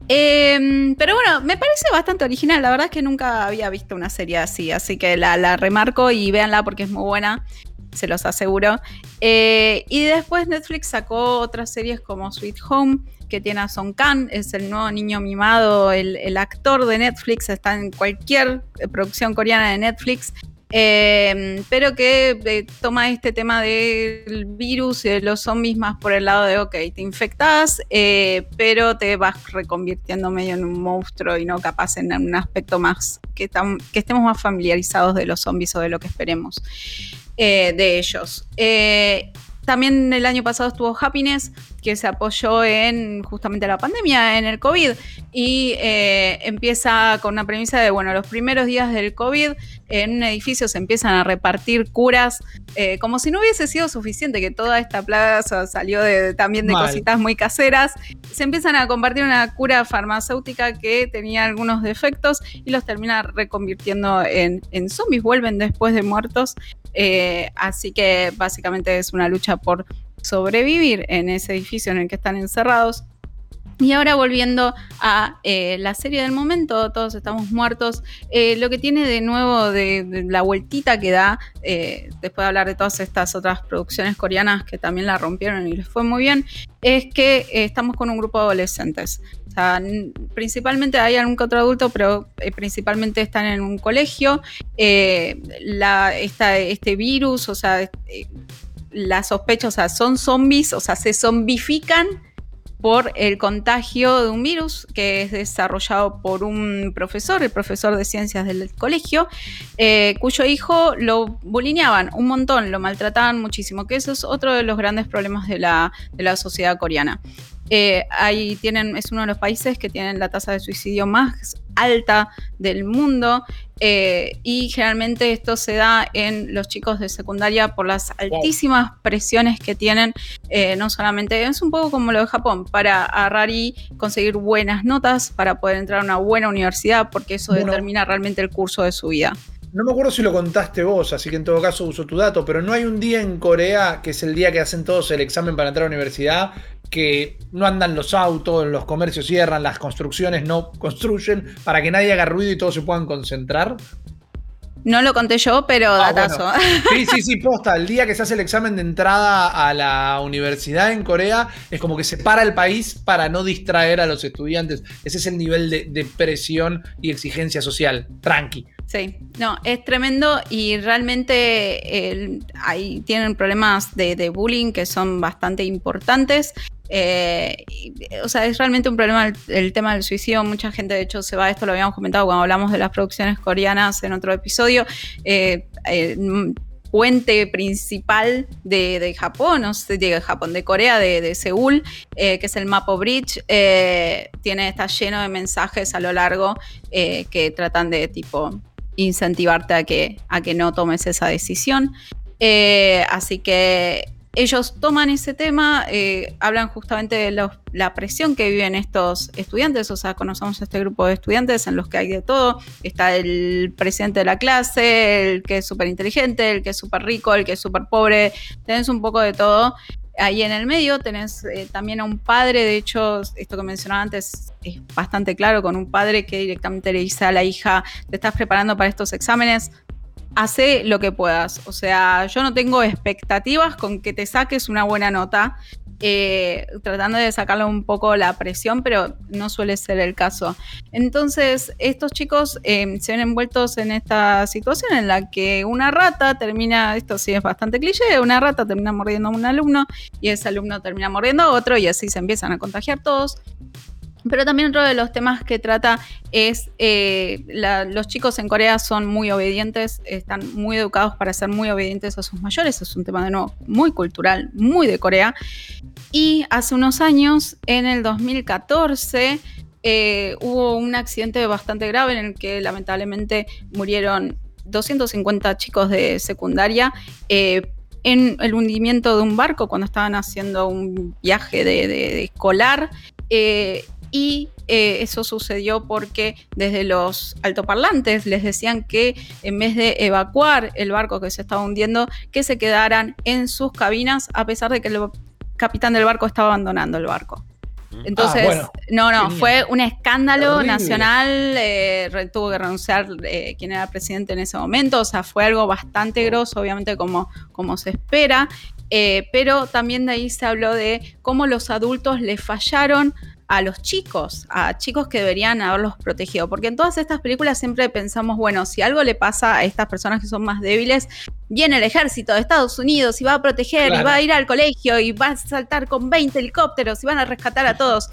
Em, pero bueno, me parece bastante original. La verdad es que nunca había visto una serie así, así que la, remarco y véanla porque es muy buena, se los aseguro. Eh, y después Netflix sacó otras series como Sweet Home, que tiene a Song Kang, es el nuevo niño mimado, el actor de Netflix, está en cualquier producción coreana de Netflix. Em, pero que eh, toma este tema del virus y de los zombies más por el lado de, ok, te infectas, eh, pero te vas reconvirtiendo medio en un monstruo y no capaz en un aspecto más, que, que estemos más familiarizados de los zombies o de lo que esperemos eh, de ellos. También el año pasado estuvo Happiness, que se apoyó en justamente la pandemia, en el COVID, y eh, empieza con una premisa de, bueno, los primeros días del COVID en un edificio se empiezan a repartir curas, eh, como si no hubiese sido suficiente que toda esta plaga salió de, también de cositas muy caseras, se empiezan a compartir una cura farmacéutica que tenía algunos defectos y los termina reconvirtiendo en, en zombies, vuelven después de muertos. Eh, así que básicamente es una lucha por sobrevivir en ese edificio en el que están encerrados. Y ahora volviendo a eh, la serie del momento, todos estamos muertos, eh, lo que tiene de nuevo de, la vueltita que da, eh, después de hablar de todas estas otras producciones coreanas que también la rompieron y les fue muy bien, es que estamos con un grupo de adolescentes. O sea, principalmente hay algún otro adulto, pero principalmente están en un colegio. La, este virus, o sea, la sospecha, o sea, son zombies, o sea, se zombifican por el contagio de un virus que es desarrollado por un profesor, el profesor de ciencias del colegio, eh, cuyo hijo lo bulineaban un montón, lo maltrataban muchísimo, que eso es otro de los grandes problemas de la, de la sociedad coreana. Eh, ahí tienen, es uno de los países que tienen la tasa de suicidio más alta del mundo eh, y generalmente esto se da en los chicos de secundaria por las altísimas presiones que tienen, eh, no solamente, es un poco como lo de Japón, para agarrar y conseguir buenas notas, para poder entrar a una buena universidad, porque eso determina realmente el curso de su vida. No me acuerdo si lo contaste vos, así que en todo caso uso tu dato, pero no hay un día en Corea que es el día que hacen todos el examen para entrar a la universidad, que no andan los autos, los comercios cierran, las construcciones no [laughs] construyen, para que nadie haga ruido y todos se puedan concentrar. No lo conté yo, pero ah, datazo. [laughs] Sí, sí, sí, posta. El día que se hace el examen de entrada a la universidad en Corea, es como que se para el país para no distraer a los estudiantes. Ese es el nivel de, presión y exigencia social. Tranqui. Sí, no, es tremendo y realmente ahí tienen problemas de, bullying que son bastante importantes. Eh, o sea, es realmente un problema el, tema del suicidio. Mucha gente, de hecho, se va. Esto lo habíamos comentado cuando hablamos de las producciones coreanas en otro episodio. Eh, puente principal de, Japón, no sé, de Japón, de Corea, de, Seúl, eh, que es el Mapo Bridge, tiene, está lleno de mensajes a lo largo que tratan de tipo incentivarte a que, a que no tomes esa decisión. así que ellos toman ese tema, eh, hablan justamente de la presión que viven estos estudiantes, o sea, conocemos este grupo de estudiantes en los que hay de todo, está el presidente de la clase, el que es súper inteligente, el que es súper rico, el que es súper pobre, tenés un poco de todo. Ahí en el medio tenés eh, también a un padre, de hecho, esto que mencionaba antes es bastante claro, con un padre que directamente le dice a la hija, te estás preparando para estos exámenes, hace lo que puedas. O sea, yo no tengo expectativas con que te saques una buena nota, eh, tratando de sacarle un poco la presión, pero no suele ser el caso. Entonces, estos chicos eh, se ven envueltos en esta situación en la que una rata termina, esto sí es bastante cliché, una rata termina mordiendo a un alumno y ese alumno termina mordiendo a otro y así se empiezan a contagiar todos. Pero también otro de los temas que trata es eh, los chicos en Corea son muy obedientes, están muy educados para ser muy obedientes a sus mayores. Es un tema de nuevo muy cultural, muy de Corea. Y hace unos años, en el 2014, eh, hubo un accidente bastante grave en el que lamentablemente murieron 250 chicos de secundaria. Eh, en el hundimiento de un barco cuando estaban haciendo un viaje de, escolar y eh, eso sucedió porque desde los altoparlantes les decían que en vez de evacuar el barco que se estaba hundiendo, que se quedaran en sus cabinas a pesar de que el capitán del barco estaba abandonando el barco. Mm. Entonces, ah, no, no, fue un escándalo nacional, eh, tuvo que renunciar eh, quien era presidente en ese momento, o sea, fue algo bastante grosso, obviamente como, como se espera, pero también de ahí se habló de cómo los adultos le fallaron a los chicos, a chicos que deberían haberlos protegido. Porque en todas estas películas siempre pensamos, bueno, si algo le pasa a estas personas que son más débiles, viene el ejército de Estados Unidos y va a proteger y va a ir al colegio y va a saltar con 20 helicópteros y van a rescatar a todos.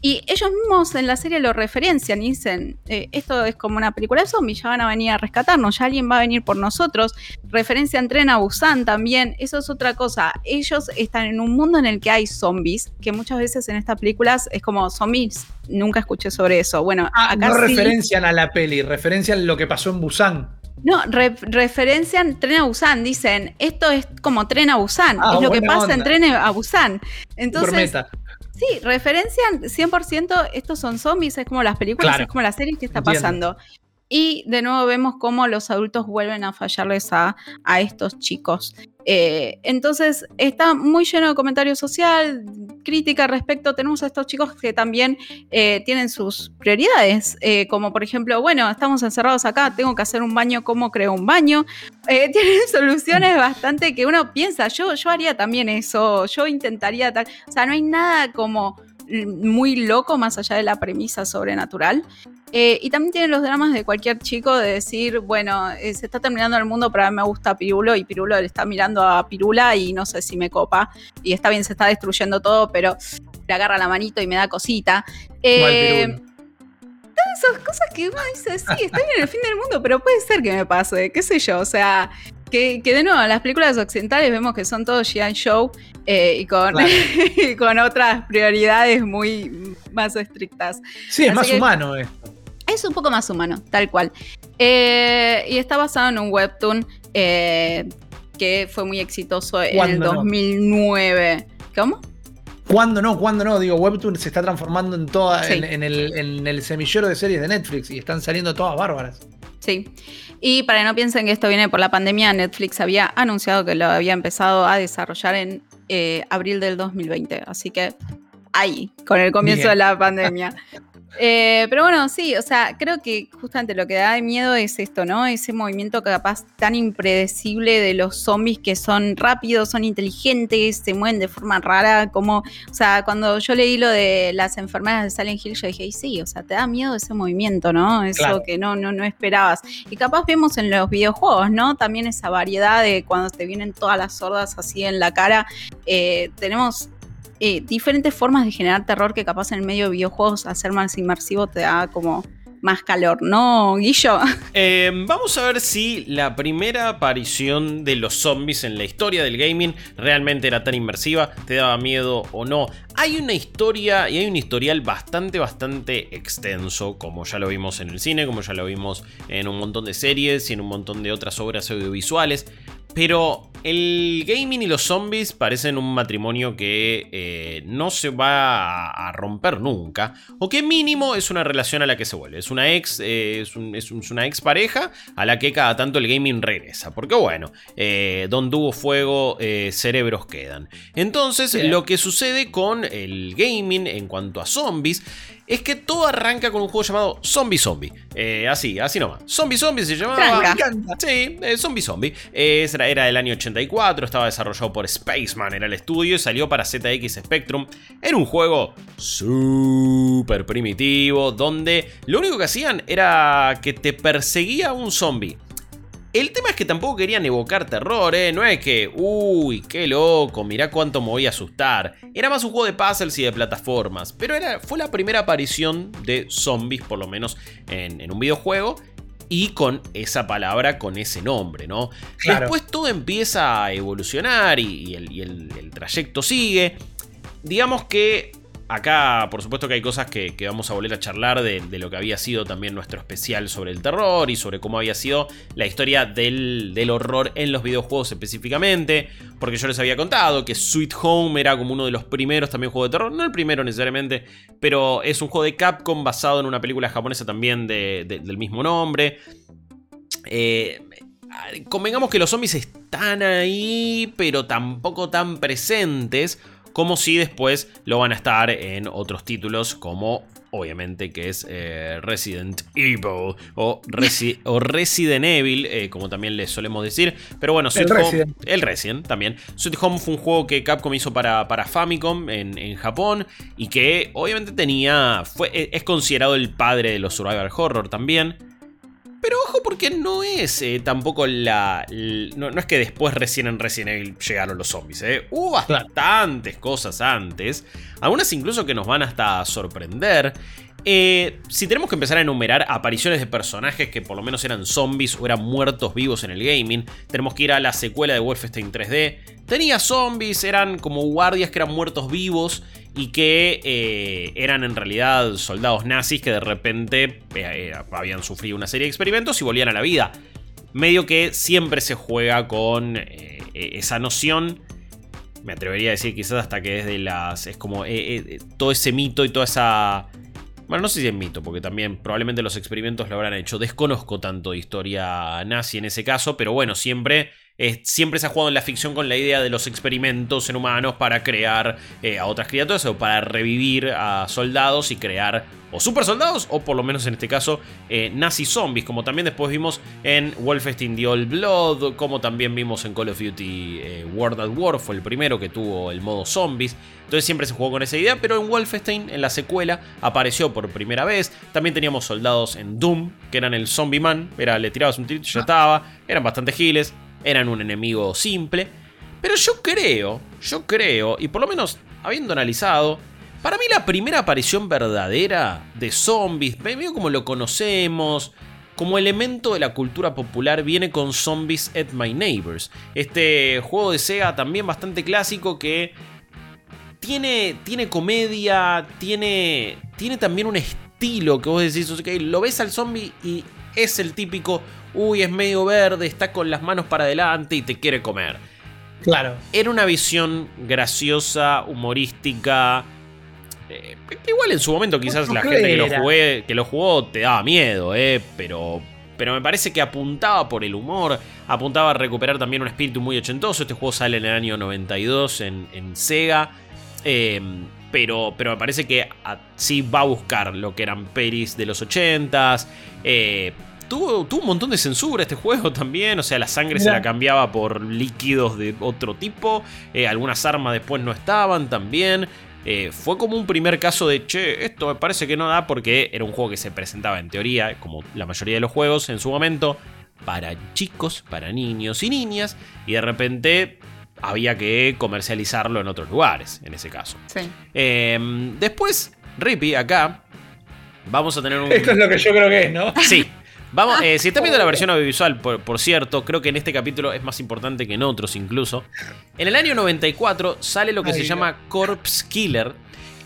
Y ellos mismos en la serie lo referencian y dicen, eh, esto es como una película de zombies, ya van a venir a rescatarnos, ya alguien va a venir por nosotros. Referencian Tren a Busan también, eso es otra cosa. Ellos están en un mundo en el que hay zombies, que muchas veces en estas películas es como zombies, nunca escuché sobre eso. Bueno, ah, acá no referencian a la peli, referencian lo que pasó en Busan. No, referencian Tren a Busan, dicen, esto es como Tren a Busan, ah, es lo que pasa en Tren a Busan. Entonces, Sí, referencian 100%, estos son zombies, es como las películas, es como las series que está pasando. Y de nuevo vemos cómo los adultos vuelven a fallarles a, a estos chicos. Eh, entonces está muy lleno de comentario social, crítica al respecto. Tenemos a estos chicos que también eh, tienen sus prioridades, eh, como por ejemplo, bueno, estamos encerrados acá, tengo que hacer un baño, ¿cómo creo un baño? [laughs] tienen soluciones bastante que uno piensa, yo, yo haría también eso, yo intentaría tal. O sea, no hay nada como muy loco más allá de la premisa sobrenatural. Eh, y también tiene los dramas de cualquier chico de decir, bueno, eh, se está terminando el mundo, pero a mí me gusta Pirulo y Pirulo le está mirando a Pirula y no sé si me copa. Y está bien, se está destruyendo todo, pero le agarra la manito y me da cosita. Eh, todas esas cosas que uno dice, sí, está bien el fin del mundo, pero puede ser que me pase, qué sé yo, o sea, que, de nuevo, en las películas occidentales vemos que son todos G.I. Show eh, y, con, [laughs] con otras prioridades muy más estrictas. Sí, es más humano esto. Es un poco más humano, tal cual. Eh, y está basado en un webtoon eh, que fue muy exitoso en el 2009. ¿Cómo? ¿Cuándo no? ¿Cuándo no? Digo, Webtoon se está transformando en toda en, el, en, el, semillero de series de Netflix y están saliendo todas bárbaras. Sí. Y para que no piensen que esto viene por la pandemia, Netflix había anunciado que lo había empezado a desarrollar en eh, abril del 2020. Así que ahí, con el comienzo de la pandemia. [laughs] Eh, pero bueno, sí, o sea, creo que justamente lo que da de miedo es esto, ¿no? Ese movimiento capaz tan impredecible de los zombies que son rápidos, son inteligentes, se mueven de forma rara, como, o sea, cuando yo leí lo de las enfermeras de Silent Hill, yo dije, sí, o sea, te da miedo ese movimiento, ¿no? Eso que no, no, no esperabas. Y capaz vemos en los videojuegos, ¿no? También esa variedad de cuando te vienen todas las sordas así en la cara. Eh, tenemos eh, diferentes formas de generar terror que capaz en el medio de videojuegos hacer más inmersivo te da como más calor, ¿no, Guillo? [laughs] Em, vamos a ver si la primera aparición de los zombies en la historia del gaming realmente era tan inmersiva, te daba miedo o no. Hay una historia y hay un historial bastante, bastante extenso, como ya lo vimos en el cine, como ya lo vimos en un montón de series y en un montón de otras obras audiovisuales. Pero el gaming y los zombies parecen un matrimonio que eh, no se va a, romper nunca. O que mínimo es una relación a la que se vuelve. Es una ex, eh, es, una ex pareja a la que cada tanto el gaming regresa. Porque bueno, eh, donde hubo fuego, cerebros quedan. Entonces, lo que sucede con el gaming en cuanto a zombies es que todo arranca con un juego llamado Zombie Zombie. Así, así nomás. Zombie Zombie se llamaba. Sí, Zombie Zombie. Era, del año 84, estaba desarrollado por Spaceman, era el estudio y salió para ZX Spectrum. Era un juego súper primitivo, donde lo único que hacían era que te perseguía un zombie. El tema es que tampoco querían evocar terror, ¿eh? No es que, uy, qué loco, mirá cuánto me voy a asustar. Era más un juego de puzzles y de plataformas. Pero era, fue la primera aparición de zombies, por lo menos en, un videojuego. Y con esa palabra, con ese nombre, ¿no? Después todo empieza a evolucionar y, el trayecto sigue. Digamos que Acá, por supuesto que hay cosas que, vamos a volver a charlar de, lo que había sido también nuestro especial sobre el terror y sobre cómo había sido la historia del, horror en los videojuegos específicamente. Porque yo les había contado que Sweet Home era como uno de los primeros también juegos de terror. No el primero necesariamente, pero es un juego de Capcom basado en una película japonesa también del mismo nombre. Eh, convengamos que los zombies están ahí, pero tampoco tan presentes como si después lo van a estar en otros títulos como obviamente que es eh, Resident Evil o, [laughs] Resident Evil, eh, como también les solemos decir. Pero bueno, el, Resident. el Resident también. Sweet Home fue un juego que Capcom hizo para, para Famicom en, Japón y que obviamente tenía, fue, es considerado el padre de los survival horror también. Pero ojo porque no es eh, tampoco la... no, es que después recién en Resident Evil llegaron los zombies. Eh. Hubo bastantes cosas antes. Algunas incluso que nos van hasta a sorprender. Eh, si tenemos que empezar a enumerar apariciones de personajes que por lo menos eran zombies o eran muertos vivos en el gaming, tenemos que ir a la secuela de Wolfenstein 3D. Tenía zombies, eran como guardias que eran muertos vivos y que eh, eran en realidad soldados nazis que de repente eh, eh, habían sufrido una serie de experimentos y volvían a la vida. Medio que siempre se juega con esa noción. Me atrevería a decir quizás hasta que desde las... Es como todo ese mito y toda esa Bueno, no sé si es mito, porque también probablemente los experimentos lo habrán hecho. Desconozco tanto de historia nazi en ese caso, pero bueno, siempre siempre se ha jugado en la ficción con la idea de los experimentos en humanos para crear eh, a otras criaturas o para revivir a soldados y crear o super soldados o por lo menos en este caso eh, nazi zombies, como también después vimos en Wolfenstein The Old Blood, como también vimos en Call of Duty eh, World at War, fue el primero que tuvo el modo zombies. Entonces siempre se jugó con esa idea, pero en Wolfenstein, en la secuela, apareció por primera vez. También teníamos soldados en Doom, que eran el Zombie Man, era, le tirabas un tiro y ya estaba, eran bastante giles eran un enemigo simple. Pero yo creo, yo creo, y por lo menos habiendo analizado, para mí la primera aparición verdadera de zombies, medio como lo conocemos, como elemento de la cultura popular, viene con Zombies at My Neighbors. Este juego de Sega también bastante clásico que tiene, tiene comedia, tiene, tiene también un estilo que vos decís, okay, lo ves al zombie y es el típico uy, es medio verde, está con las manos para adelante y te quiere comer. Claro. Era una visión graciosa, humorística. Eh, igual en su momento quizás la gente que lo, que lo jugó te daba miedo, eh, pero, pero me parece que apuntaba por el humor, apuntaba a recuperar también un espíritu muy ochentoso. Este juego sale en el año 92 en, en Sega. Em, pero, pero me parece que sí va a buscar lo que eran peris de los 80s. Eh, tuvo, un montón de censura este juego [laughs] también. O sea, la sangre se la cambiaba por líquidos de otro tipo. Eh, algunas armas después no estaban también. Eh, fue como un primer caso de, che, esto me parece que no da porque era un juego que se presentaba en teoría, como la mayoría de los juegos en su momento, para chicos, para niños y niñas. Y de repente había que comercializarlo en otros lugares, en ese caso. Sí. Em, después, Rippy, acá, vamos a tener un... Esto es lo que yo creo que es, ¿no? Sí, [laughs] Vamos, eh, si están viendo la [laughs] versión audiovisual, por, cierto, creo que en este capítulo es más importante que en otros incluso. En el año 94 sale lo que se llama Corpse Killer,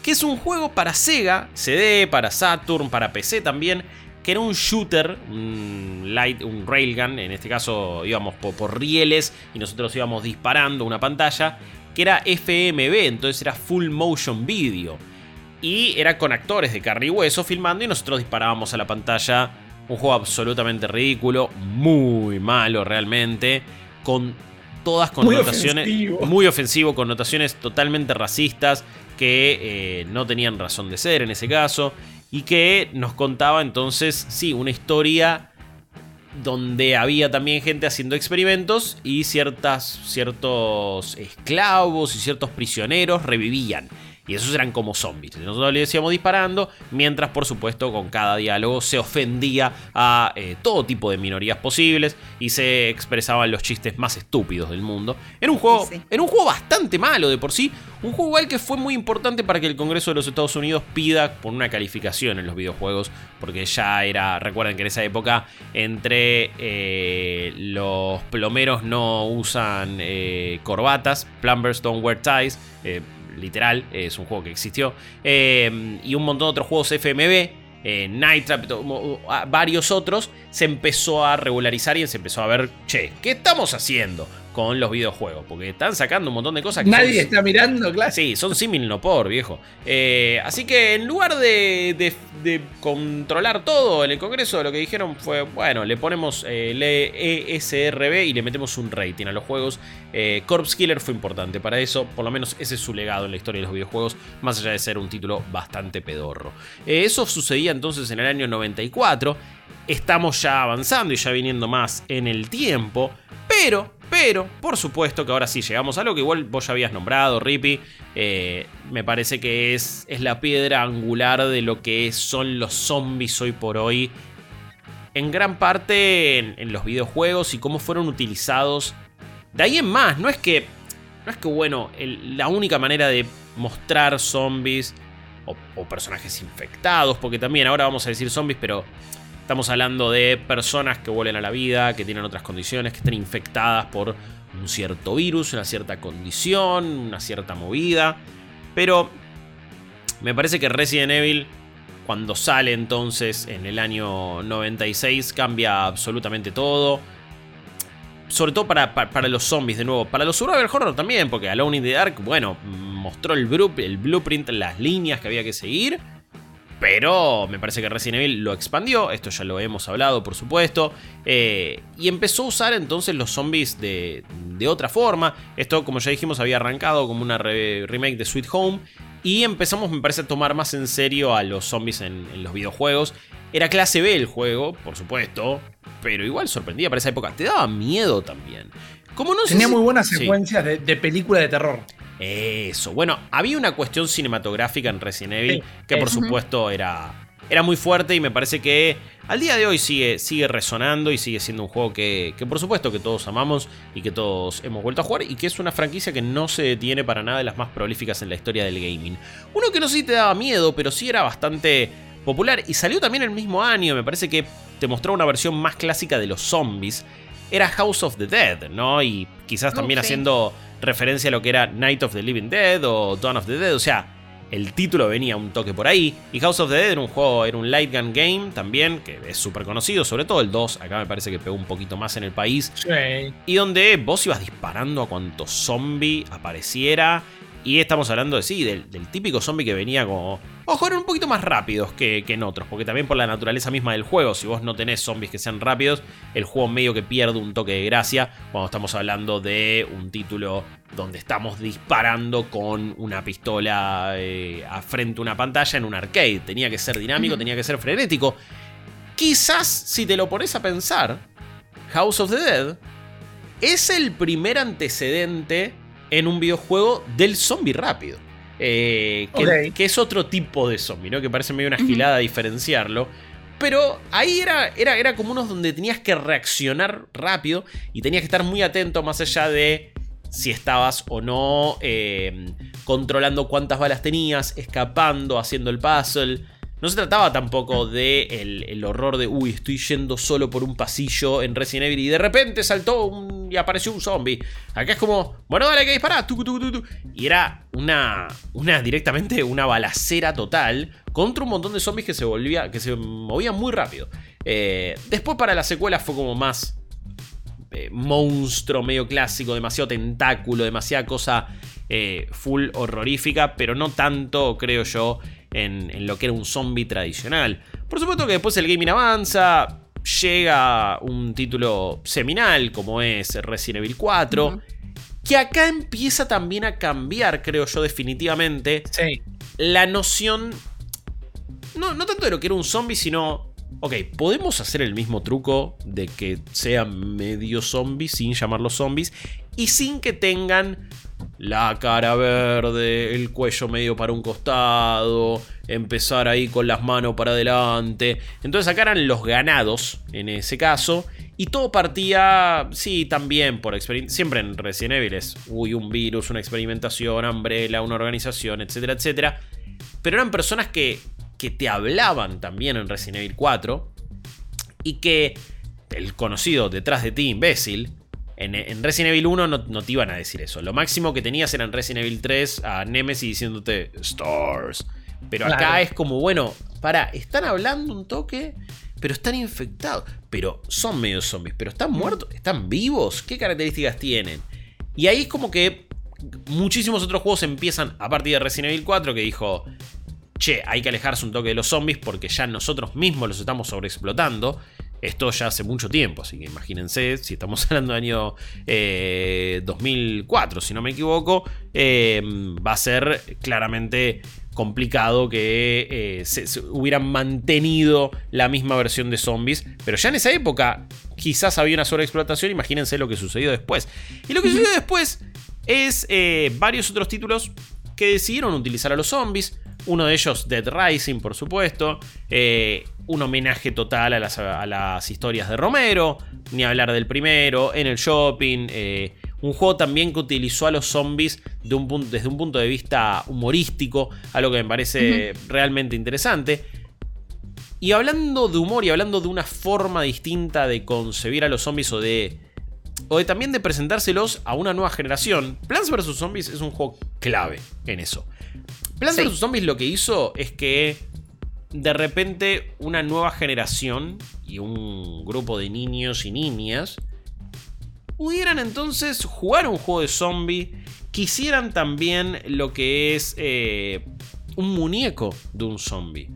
que es un juego para Sega, CD, para Saturn, para PC también, que era un shooter, un, light, un railgun, en este caso íbamos por, rieles y nosotros íbamos disparando una pantalla, que era FMV, entonces era full motion video. Y era con actores de carne y hueso filmando y nosotros disparábamos a la pantalla un juego absolutamente ridículo, muy malo realmente, con todas connotaciones muy ofensivo, connotaciones totalmente racistas que eh, no tenían razón de ser en ese caso y que nos contaba entonces, sí, una historia donde había también gente haciendo experimentos y ciertas, ciertos esclavos y ciertos prisioneros revivían. Y esos eran como zombies. Nosotros le decíamos disparando, mientras por supuesto con cada diálogo se ofendía a eh, todo tipo de minorías posibles y se expresaban los chistes más estúpidos del mundo. Era un juego, un juego bastante malo de por sí. Un juego igual que fue muy importante para que el Congreso de los Estados Unidos pida por una calificación en los videojuegos. Porque ya era, recuerden que en esa época entre eh, los plomeros no usan eh, corbatas, plumbers don't wear ties literal, es un juego que existió, eh, y un montón de otros juegos FMV, eh, Night Trap, varios otros, se empezó a regularizar y se empezó a ver, che, ¿qué estamos haciendo? Con los videojuegos, porque están sacando un montón de cosas que Nadie está mirando, claro. Sí, son símil no por, viejo. Eh, así que en lugar de, controlar todo en el Congreso, lo que dijeron fue, bueno, le ponemos el ESRB y le metemos un rating a los juegos. Eh, Corpse Killer fue importante para eso, por lo menos ese es su legado en la historia de los videojuegos, más allá de ser un título bastante pedorro. Eh, eso sucedía entonces en el año 94. Estamos ya avanzando y ya viniendo más en el tiempo, pero pero, por supuesto que ahora sí llegamos a lo que igual vos ya habías nombrado, Rippy. Eh, me parece que es, es la piedra angular de lo que son los zombies hoy por hoy. En gran parte en, los videojuegos y cómo fueron utilizados. De ahí en más, no es que. No es que, bueno, la única manera de mostrar zombies o, o personajes infectados, porque también ahora vamos a decir zombies, pero Estamos hablando de personas que vuelven a la vida, que tienen otras condiciones, que están infectadas por un cierto virus, una cierta condición, una cierta movida. Pero me parece que Resident Evil, cuando sale entonces en el año 96, cambia absolutamente todo. Sobre todo para, para, los zombies, de nuevo. Para los survival horror también, porque Alone in the Dark, bueno, mostró el, el blueprint, las líneas que había que seguir. Pero me parece que Resident Evil lo expandió, esto ya lo hemos hablado por supuesto, eh, y empezó a usar entonces los zombies de, otra forma. Esto como ya dijimos había arrancado como una remake de Sweet Home y empezamos me parece a tomar más en serio a los zombies en, los videojuegos. Era clase B el juego, por supuesto, pero igual sorprendía para esa época. Te daba miedo también. Como no Tenía muy buenas secuencias de, de película de terror. Eso, bueno, había una cuestión cinematográfica en Resident Evil que por supuesto era, era muy fuerte y me parece que al día de hoy sigue, sigue resonando y sigue siendo un juego que, que, por supuesto que todos amamos y que todos hemos vuelto a jugar y que es una franquicia que no se detiene para nada de las más prolíficas en la historia del gaming. Uno que no sé si te daba miedo, pero sí era bastante popular y salió también el mismo año, me parece que te mostró una versión más clásica de los zombies. Era House of the Dead, ¿no? Y quizás también haciendo referencia a lo que era Night of the Living Dead o Dawn of the Dead, o sea, el título venía un toque por ahí. Y House of the Dead era un juego, era un light gun game también, que es súper conocido, sobre todo el 2, acá me parece que pegó un poquito más en el país. Y donde vos ibas disparando a cuanto zombie apareciera y estamos hablando de sí, del, típico zombie que venía como. Ojo, eran un poquito más rápidos que, en otros. Porque también por la naturaleza misma del juego, si vos no tenés zombies que sean rápidos, el juego medio que pierde un toque de gracia. Cuando estamos hablando de un título donde estamos disparando con una pistola eh, a frente a una pantalla en un arcade. Tenía que ser dinámico, tenía que ser frenético. Quizás, si te lo pones a pensar, House of the Dead es el primer antecedente en un videojuego del zombie rápido. Eh, que, es otro tipo de zombie, ¿no? Que parece medio una gilada diferenciarlo. Pero ahí era, era, era como unos donde tenías que reaccionar rápido y tenías que estar muy atento más allá de si estabas o no eh, controlando cuántas balas tenías, escapando, haciendo el puzzle. No se trataba tampoco de el, horror de, uy, estoy yendo solo por un pasillo en Resident Evil y de repente saltó y apareció un zombie. Acá es como, bueno, dale, que disparar. y era una, una, directamente una balacera total contra un montón de zombies que se, volvía, que se movían muy rápido. Eh, después para la secuela fue como más eh, monstruo medio clásico, demasiado tentáculo, demasiada cosa eh, full horrorífica, pero no tanto, creo yo, en, lo que era un zombie tradicional. Por supuesto que después el gaming avanza, llega un título seminal como es Resident Evil 4, que acá empieza también a cambiar, creo yo definitivamente, la noción, no, no tanto de lo que era un zombie, sino Ok, podemos hacer el mismo truco de que sean medio zombies sin llamarlos zombies y sin que tengan la cara verde, el cuello medio para un costado, empezar ahí con las manos para adelante. Entonces acá eran los ganados en ese caso. Y todo partía, sí, también por experiencia. Siempre en Resident Evil es, uy, un virus, una experimentación, Umbrella, una organización, etcétera, etcétera. Pero eran personas que, que te hablaban también en Resident Evil 4. Y que el conocido detrás de ti, imbécil, en, Resident Evil 1 no, te iban a decir eso. Lo máximo que tenías era en Resident Evil 3 a Nemesis diciéndote Stars. Pero acá es como, bueno, para, están hablando un toque, pero están infectados. Pero son medio zombies, pero están muertos, están vivos. ¿Qué características tienen? Y ahí es como que muchísimos otros juegos empiezan a partir de Resident Evil 4 que dijo, che, hay que alejarse un toque de los zombies porque ya nosotros mismos los estamos sobreexplotando. Esto ya hace mucho tiempo, así que imagínense, si estamos [laughs] hablando del año 2004, eh, si no me equivoco, eh, va a ser claramente complicado que eh, se, hubieran mantenido la misma versión de zombies. Pero ya en esa época quizás había una sobreexplotación. Imagínense lo que sucedió después. Y lo que sucedió después es varios otros títulos que decidieron utilizar a los zombies. Uno de ellos, Dead Rising, por supuesto. Eh, un homenaje total a las, historias de Romero. Ni hablar del primero. En el shopping. Eh, un juego también que utilizó a los zombies desde un punto de vista humorístico. Algo que me parece realmente interesante. Y hablando de humor y hablando de una forma distinta de concebir a los zombies o de o de también de presentárselos a una nueva generación. Plants vs. Zombies es un juego clave en eso. Plants vs. Zombies lo que hizo es que de repente una nueva generación y un grupo de niños y niñas pudieran entonces jugar un juego de zombie, quisieran también lo que es eh, un muñeco de un zombie.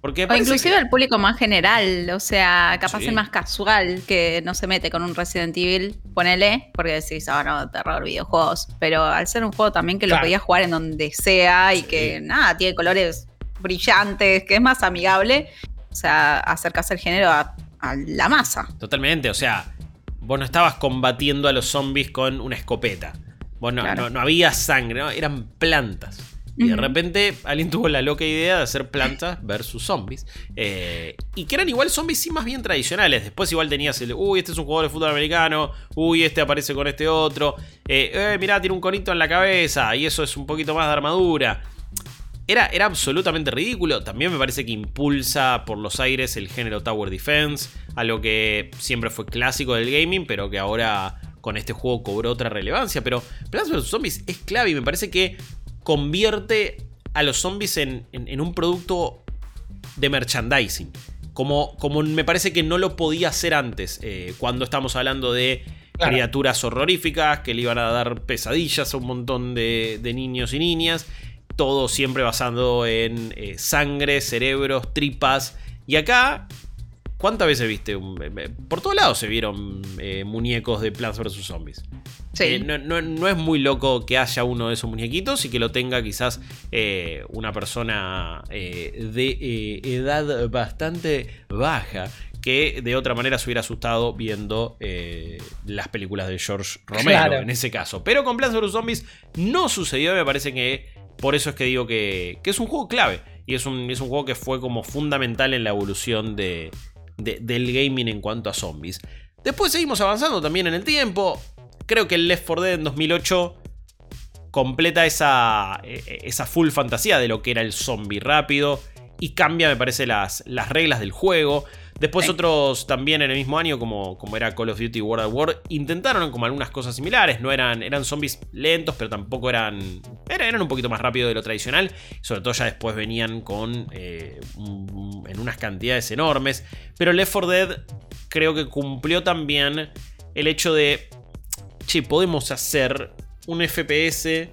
Porque o inclusive el público más general, o sea, capaz el más casual que no se mete con un Resident Evil, ponele, porque decís, ah, no, terror, videojuegos. Pero al ser un juego también que lo podías jugar en donde sea y que nada, tiene colores brillantes, que es más amigable, o sea, acercas el género a, la masa. Totalmente, o sea, vos no estabas combatiendo a los zombies con una escopeta. Vos no, no había sangre, ¿no? eran plantas. Y de repente alguien tuvo la loca idea de hacer plantas versus zombies. Eh, y que eran igual zombies sí más bien tradicionales. Después igual tenías el, uy, este es un jugador de fútbol americano, uy, este aparece con este otro. Eh, eh, mirá, tiene un conito en la cabeza y eso es un poquito más de armadura. Era, era, absolutamente ridículo. También me parece que impulsa por los aires el género Tower Defense, algo que siempre fue clásico del gaming, pero que ahora con este juego cobró otra relevancia. Pero Plants vs. Zombies es clave y me parece que convierte a los zombies en, un producto de merchandising. Como, como, me parece que no lo podía hacer antes, eh, cuando estamos hablando de criaturas horroríficas que le iban a dar pesadillas a un montón de, niños y niñas. Todo siempre basado en eh, sangre, cerebros, tripas. Y acá ¿Cuántas veces viste? Eh, por todos lados se vieron eh, muñecos de Plants vs. Zombies. Sí. no, es muy loco que haya uno de esos muñequitos y que lo tenga quizás una persona de edad bastante baja que de otra manera se hubiera asustado viendo las películas de George Romero en ese caso. Pero con Plants vs. Zombies no sucedió, me parece que por eso es que digo que, es un juego clave. Y es un, es un juego que fue como fundamental en la evolución de, del gaming en cuanto a zombies. Después seguimos avanzando también en el tiempo. Creo que el Left 4 Dead en 2008 completa esa, e, e, esa full fantasía de lo que era el zombie rápido y cambia, me parece, las, las reglas del juego. Después otros también en el mismo año, como, como era Call of Duty World at War, intentaron como algunas cosas similares. No eran, eran zombies lentos, pero tampoco eran, eran un poquito más rápido de lo tradicional. Sobre todo ya después venían con eh, en unas cantidades enormes. Pero Left 4 Dead creo que cumplió también el hecho de, che, podemos hacer un FPS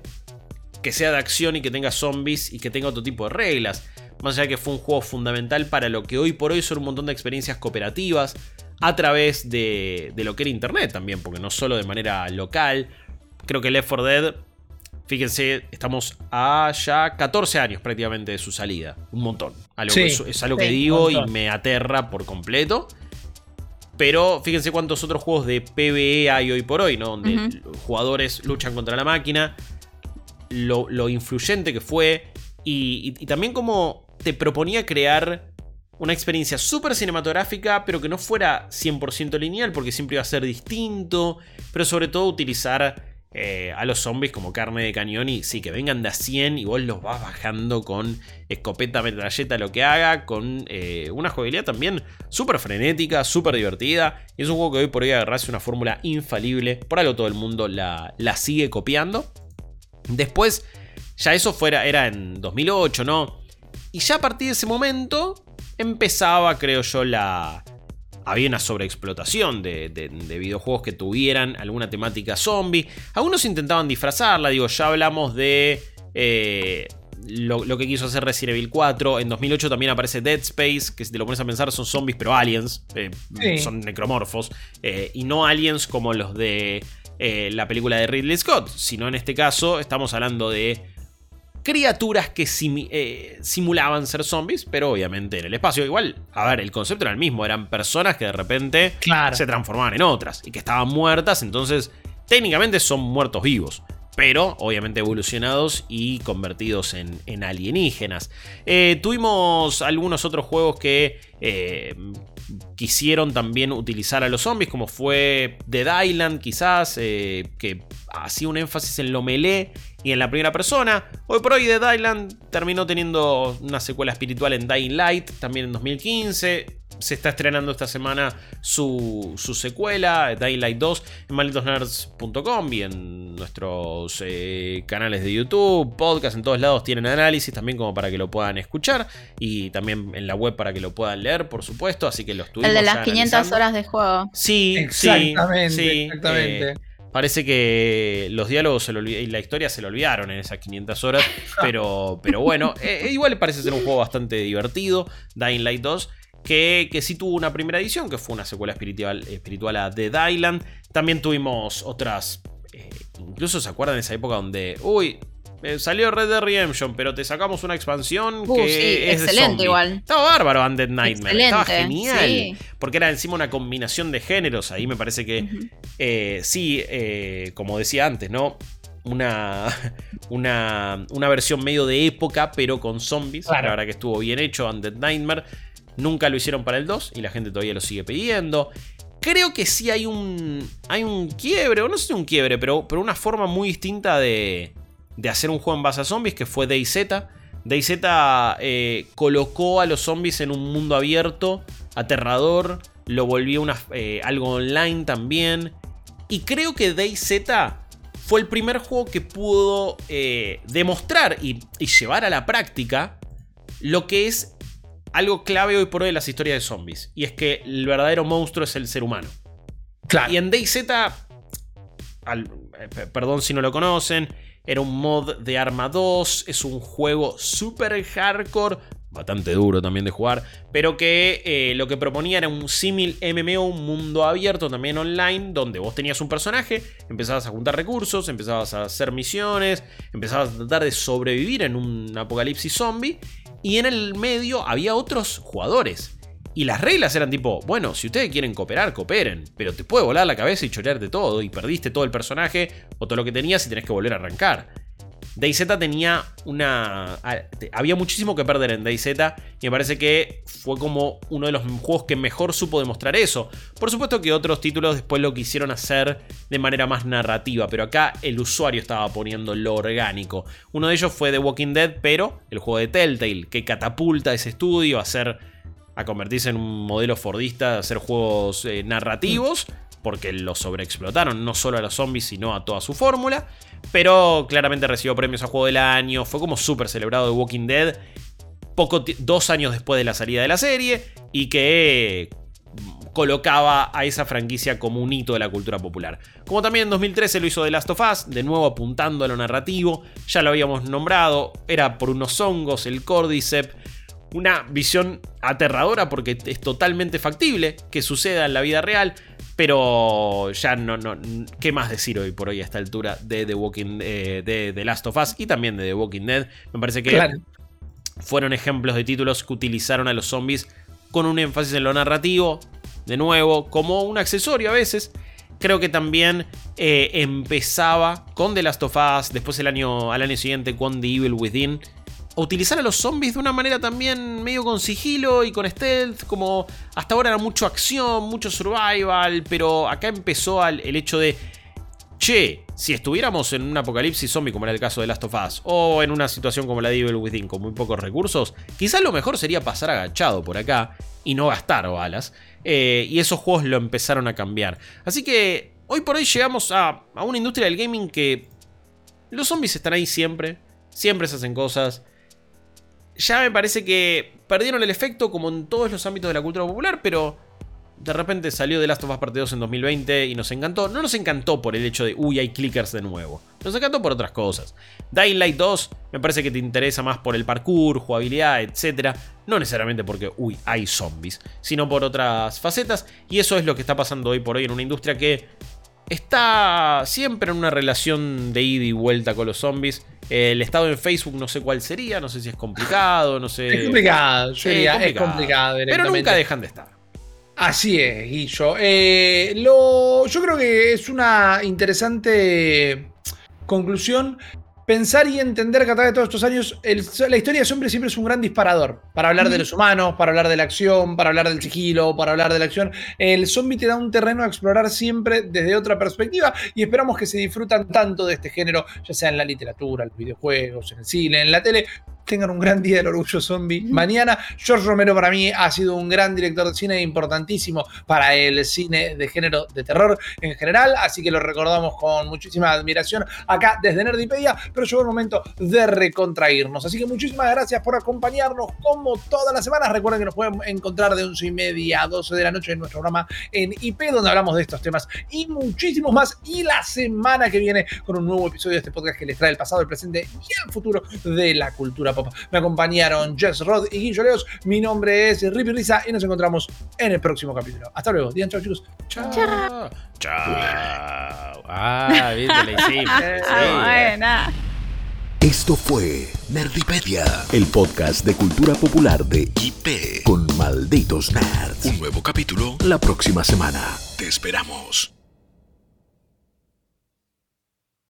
que sea de acción y que tenga zombies y que tenga otro tipo de reglas. Más allá de que fue un juego fundamental para lo que hoy por hoy son un montón de experiencias cooperativas a través de, lo que era internet también, porque no solo de manera local. Creo que Left 4 Dead, fíjense, estamos a ya 14 años prácticamente de su salida. Un montón. es, algo que digo y me aterra por completo. Pero fíjense cuántos otros juegos de PvE hay hoy por hoy, ¿no? Donde jugadores luchan contra la máquina. Lo, influyente que fue. y también como te proponía crear una experiencia súper cinematográfica, pero que no fuera 100% lineal, porque siempre iba a ser distinto, pero sobre todo utilizar eh, a los zombies como carne de cañón y sí, que vengan de a 100 y vos los vas bajando con escopeta, metralleta, lo que haga, con eh, una jugabilidad también súper frenética, súper divertida. Y es un juego que hoy por hoy agarrase una fórmula infalible, por algo todo el mundo la, la sigue copiando. Después, ya eso fuera, era en 2008, ¿no? Y ya a partir de ese momento empezaba, creo yo, la... Había una sobreexplotación de, videojuegos que tuvieran alguna temática zombie. Algunos intentaban disfrazarla, digo, ya hablamos de eh, lo, que quiso hacer Resident Evil 4. En 2008 también aparece Dead Space, que si te lo pones a pensar son zombies, pero aliens. Eh, son necromorfos. Eh, y no aliens como los de la película de Ridley Scott, sino en este caso estamos hablando de criaturas que eh, simulaban ser zombies, pero obviamente en el espacio. Igual, a ver, el concepto era el mismo, eran personas que de repente se transformaban en otras y que estaban muertas, entonces técnicamente son muertos vivos. Pero obviamente evolucionados y convertidos en, alienígenas. Eh, tuvimos algunos otros juegos que eh, quisieron también utilizar a los zombies, como fue Dead Island, quizás, que hacía un énfasis en lo melee y en la primera persona. Hoy por hoy Dead Island terminó teniendo una secuela espiritual en Dying Light, también en 2015. Se está estrenando esta semana su, secuela, Dying Light 2, en malditosnerds.com y en nuestros eh, canales de YouTube, podcast, en todos lados tienen análisis también como para que lo puedan escuchar y también en la web para que lo puedan leer, por supuesto. Así que los tuvimos. El de las 500 horas de juego. Sí, exactamente. Sí, exactamente. Eh, Parece que los diálogos y la historia se lo olvidaron en esas 500 horas. Pero, pero bueno, eh, igual parece ser un juego bastante divertido. Dying Light 2. Que, que, sí tuvo una primera edición, que fue una secuela espiritual, espiritual a Dead Island. También tuvimos otras. Eh, incluso se acuerdan de esa época donde. Uy, eh, salió Red Dead Redemption, pero te sacamos una expansión uh, que es excelente igual. Estaba bárbaro Undead Nightmare. Estaba genial. Porque era encima una combinación de géneros. Ahí me parece que eh, sí, eh, como decía antes, ¿no? Una, una, una, versión medio de época, pero con zombies. La verdad que estuvo bien hecho, Undead Nightmare. Nunca lo hicieron para el 2 y la gente todavía lo sigue pidiendo. Creo que sí hay un, hay un quiebre, o no sé si un quiebre, pero, pero una forma muy distinta de, de hacer un juego en base a zombies, que fue DayZ. DayZ eh, colocó a los zombies en un mundo abierto, aterrador, lo volvió eh, algo online también. Y creo que DayZ fue el primer juego que pudo eh, demostrar y, llevar a la práctica lo que es algo clave hoy por hoy en las historias de zombies. Y es que el verdadero monstruo es el ser humano. Claro. Y en DayZ, perdón si no lo conocen, era un mod de Arma 2, es un juego super hardcore, bastante duro también de jugar, pero que eh, lo que proponía era un símil MMO, un mundo abierto también online, donde vos tenías un personaje, empezabas a juntar recursos, empezabas a hacer misiones, empezabas a tratar de sobrevivir en un apocalipsis zombie, y en el medio había otros jugadores. Y las reglas eran tipo, bueno, si ustedes quieren cooperar, cooperen, pero te puede volar la cabeza y chorearte todo, y perdiste todo el personaje o todo lo que tenías y tenés que volver a arrancar. DayZ tenía una. Había muchísimo que perder en DayZ. Y me parece que fue como uno de los juegos que mejor supo demostrar eso. Por supuesto que otros títulos después lo quisieron hacer de manera más narrativa. Pero acá el usuario estaba poniendo lo orgánico. Uno de ellos fue The Walking Dead, pero el juego de Telltale, que catapulta ese estudio a ser a convertirse en un modelo fordista de hacer juegos eh, narrativos, porque lo sobreexplotaron no solo a los zombies, sino a toda su fórmula. Pero claramente recibió premios a juego del año, fue como súper celebrado de Walking Dead, poco dos años después de la salida de la serie, y que colocaba a esa franquicia como un hito de la cultura popular. Como también en 2013 lo hizo The Last of Us, de nuevo apuntando a lo narrativo, ya lo habíamos nombrado, era por unos hongos, el Cordyceps, una visión aterradora porque es totalmente factible que suceda en la vida real. Pero ya no, no. ¿Qué más decir hoy por hoy a esta altura de The Walking eh, de The Last of Us y también de The Walking Dead? Me parece que fueron ejemplos de títulos que utilizaron a los zombies con un énfasis en lo narrativo. De nuevo, como un accesorio a veces. Creo que también eh, empezaba con The Last of Us. Después el año, al año siguiente con The Evil Within utilizar a los zombies de una manera también medio con sigilo y con stealth, como hasta ahora era mucho acción, mucho survival, pero acá empezó el hecho de, che, si estuviéramos en un apocalipsis zombie como era el caso de Last of Us, o en una situación como la de Evil Within con muy pocos recursos, quizás lo mejor sería pasar agachado por acá y no gastar balas, eh, y esos juegos lo empezaron a cambiar. Así que hoy por hoy llegamos a, a una industria del gaming que los zombies están ahí siempre, siempre se hacen cosas, ya me parece que perdieron el efecto como en todos los ámbitos de la cultura popular, pero de repente salió The Last of Us Part 2 en 2020 y nos encantó. No nos encantó por el hecho de, uy, hay clickers de nuevo. Nos encantó por otras cosas. Dying Light 2 me parece que te interesa más por el parkour, jugabilidad, etc. No necesariamente porque, uy, hay zombies, sino por otras facetas. Y eso es lo que está pasando hoy por hoy en una industria que está siempre en una relación de ida y vuelta con los zombies. El estado en Facebook no sé cuál sería, no sé si es complicado, no sé. Es complicado, yo diría, es complicado. pero nunca dejan de estar. Así es, Guillo. Eh, lo, yo creo que es una interesante conclusión pensar y entender que a través de todos estos años la historia de Zombie siempre es un gran disparador para hablar de los humanos, para hablar de la acción, para hablar del sigilo, para hablar de la acción. El zombie te da un terreno a explorar siempre desde otra perspectiva y esperamos que se disfrutan tanto de este género, ya sea en la literatura, en los videojuegos, en el cine, en la tele, tengan un gran día del orgullo zombie. Mañana, George Romero para mí ha sido un gran director de cine importantísimo para el cine de género de terror en general, así que lo recordamos con muchísima admiración acá desde Nerdipedia, pero llegó el momento de recontraírnos. Así que muchísimas gracias por acompañarnos como todas las semanas. Recuerden que nos pueden encontrar de 11 y media a 12 de la noche en nuestro programa en IP, donde hablamos de estos temas y muchísimos más. Y la semana que viene con un nuevo episodio de este podcast que les trae el pasado, el presente y el futuro de la cultura pop. Me acompañaron Jess Rod y Guillo Leos. Mi nombre es Rippy Risa y nos encontramos en el próximo capítulo. Hasta luego. Digan chao, chicos. Chao. Chao. Ah, viste, le hicimos. Buena. Esto fue Nerdipedia, el podcast de cultura popular de IP con malditos nerds. Un nuevo capítulo la próxima semana. Te esperamos.